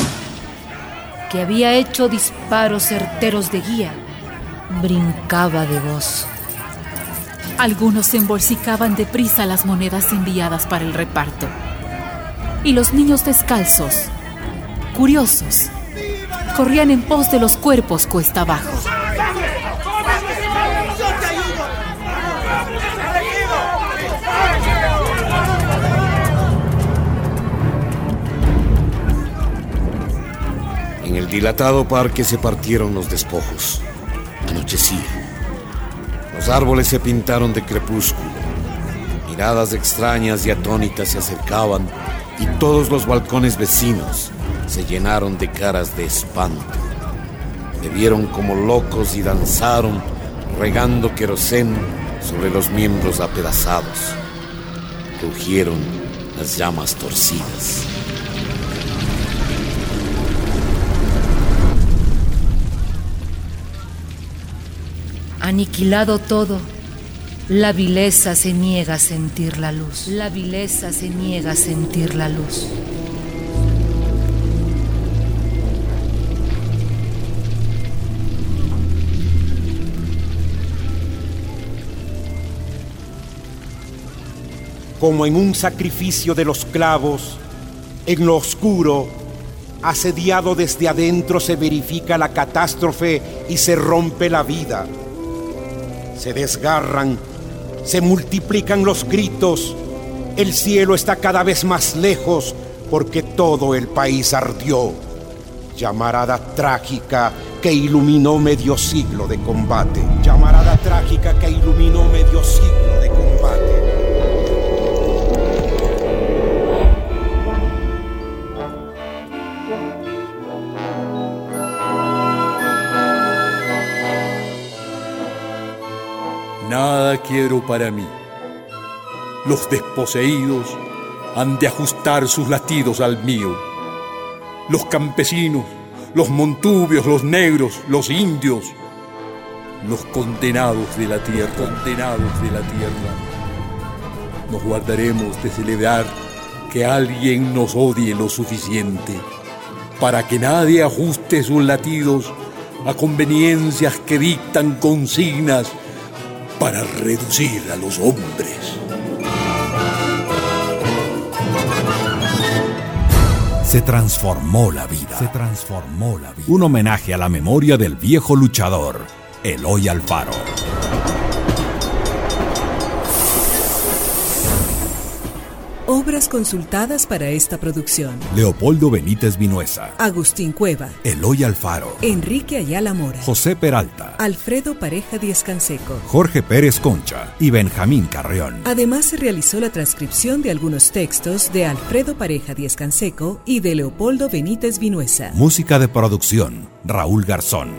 que había hecho disparos certeros de guía, brincaba de gozo. Algunos embolsicaban deprisa las monedas enviadas para el reparto. Y los niños descalzos, curiosos, corrían en pos de los cuerpos cuesta abajo. Dilatado parque se partieron los despojos. Anochecía. Los árboles se pintaron de crepúsculo. Miradas extrañas y atónitas se acercaban y todos los balcones vecinos se llenaron de caras de espanto. Bebieron como locos y danzaron, regando querosén sobre los miembros apedazados. Rugieron las llamas torcidas. Aniquilado todo, la vileza se niega a sentir la luz. La vileza se niega a sentir la luz. como en un sacrificio de los clavos, en lo oscuro, asediado desde adentro se verifica la catástrofe y se rompe la vida. Se desgarran, se multiplican los gritos, El cielo está cada vez más lejos porque todo el país ardió. Llamarada trágica que iluminó medio siglo de combate. Llamarada trágica que iluminó medio siglo de combate. Nada quiero para mí. Los desposeídos han de ajustar sus latidos al mío. Los campesinos, los montubios, los negros, los indios, los condenados de la tierra, condenados de la tierra. Nos guardaremos de celebrar que alguien nos odie lo suficiente para que nadie ajuste sus latidos a conveniencias que dictan consignas para reducir a los hombres. Se transformó la vida. Se transformó la vida. Un homenaje a la memoria del viejo luchador, Eloy Alfaro. Obras consultadas para esta producción. Leopoldo Benítez Vinuesa. Agustín Cueva. Eloy Alfaro. Enrique Ayala Mora. José Peralta. Alfredo Pareja Díez Canseco. Jorge Pérez Concha y Benjamín Carreón. Además se realizó la transcripción de algunos textos de Alfredo Pareja Díez Canseco y de Leopoldo Benítez Vinuesa. Música de producción, Raúl Garzón.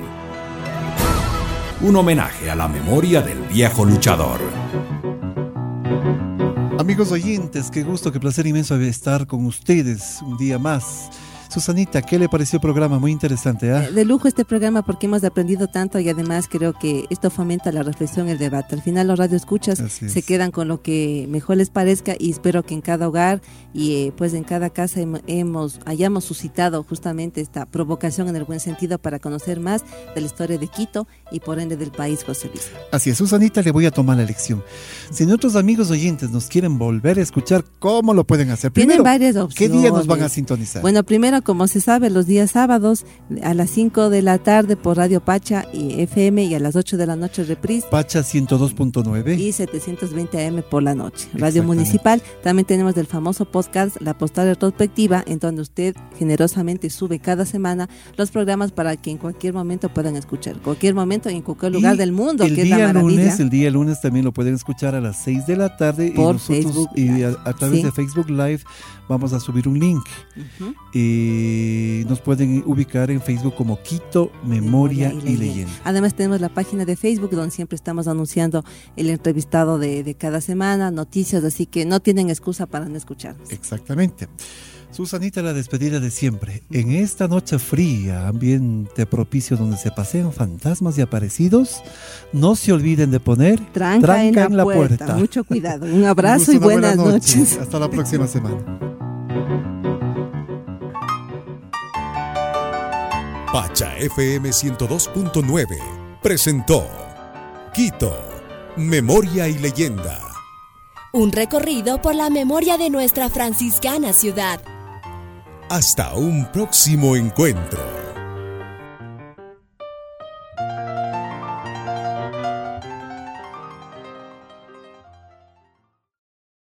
Un homenaje a la memoria del viejo luchador. Amigos oyentes, qué gusto, qué placer inmenso estar con ustedes un día más. Susanita, ¿qué le pareció el programa? Muy interesante, ¿ah? De lujo este programa porque hemos aprendido tanto y además creo que esto fomenta la reflexión y el debate. Al final los radioescuchas se quedan con lo que mejor les parezca y espero que en cada hogar y eh, pues en cada casa hemos hayamos suscitado justamente esta provocación en el buen sentido para conocer más de la historia de Quito y por ende del país, José Luis. Así es, Susanita, le voy a tomar la lección. Si nuestros amigos oyentes nos quieren volver a escuchar, ¿cómo lo pueden hacer? Tienen varias opciones. ¿Qué día nos van a sintonizar? Bueno, primero como se sabe, los días sábados a las 5 de la tarde por Radio Pacha y FM y a las 8 de la noche reprise. Pacha 102.9 y 720 AM por la noche. Radio Municipal. También tenemos del famoso podcast La Postal Retrospectiva, en donde usted generosamente sube cada semana los programas para que en cualquier momento puedan escuchar. Cualquier momento y en cualquier lugar del mundo, el que día es la maravilla. Lunes, el día lunes también lo pueden escuchar a las 6 de la tarde por y nosotros Facebook y a, a través Sí. de Facebook Live vamos a subir un link. Ujú. Y nos pueden ubicar en Facebook como Quito Memoria, y, Leyenda. Además tenemos la página de Facebook donde siempre estamos anunciando el entrevistado de, de cada semana, noticias, así que no tienen excusa para no escucharnos. Exactamente. Susanita, la despedida de siempre. En esta noche fría, ambiente propicio donde se pasean fantasmas y aparecidos, no se olviden de poner Tranca, en, la, puerta. Mucho cuidado. Un abrazo y buenas buena noche. noches. Hasta la próxima semana. Pacha FM 102.9 presentó Quito, Memoria y Leyenda. Un recorrido por la memoria de nuestra franciscana ciudad. Hasta un próximo encuentro.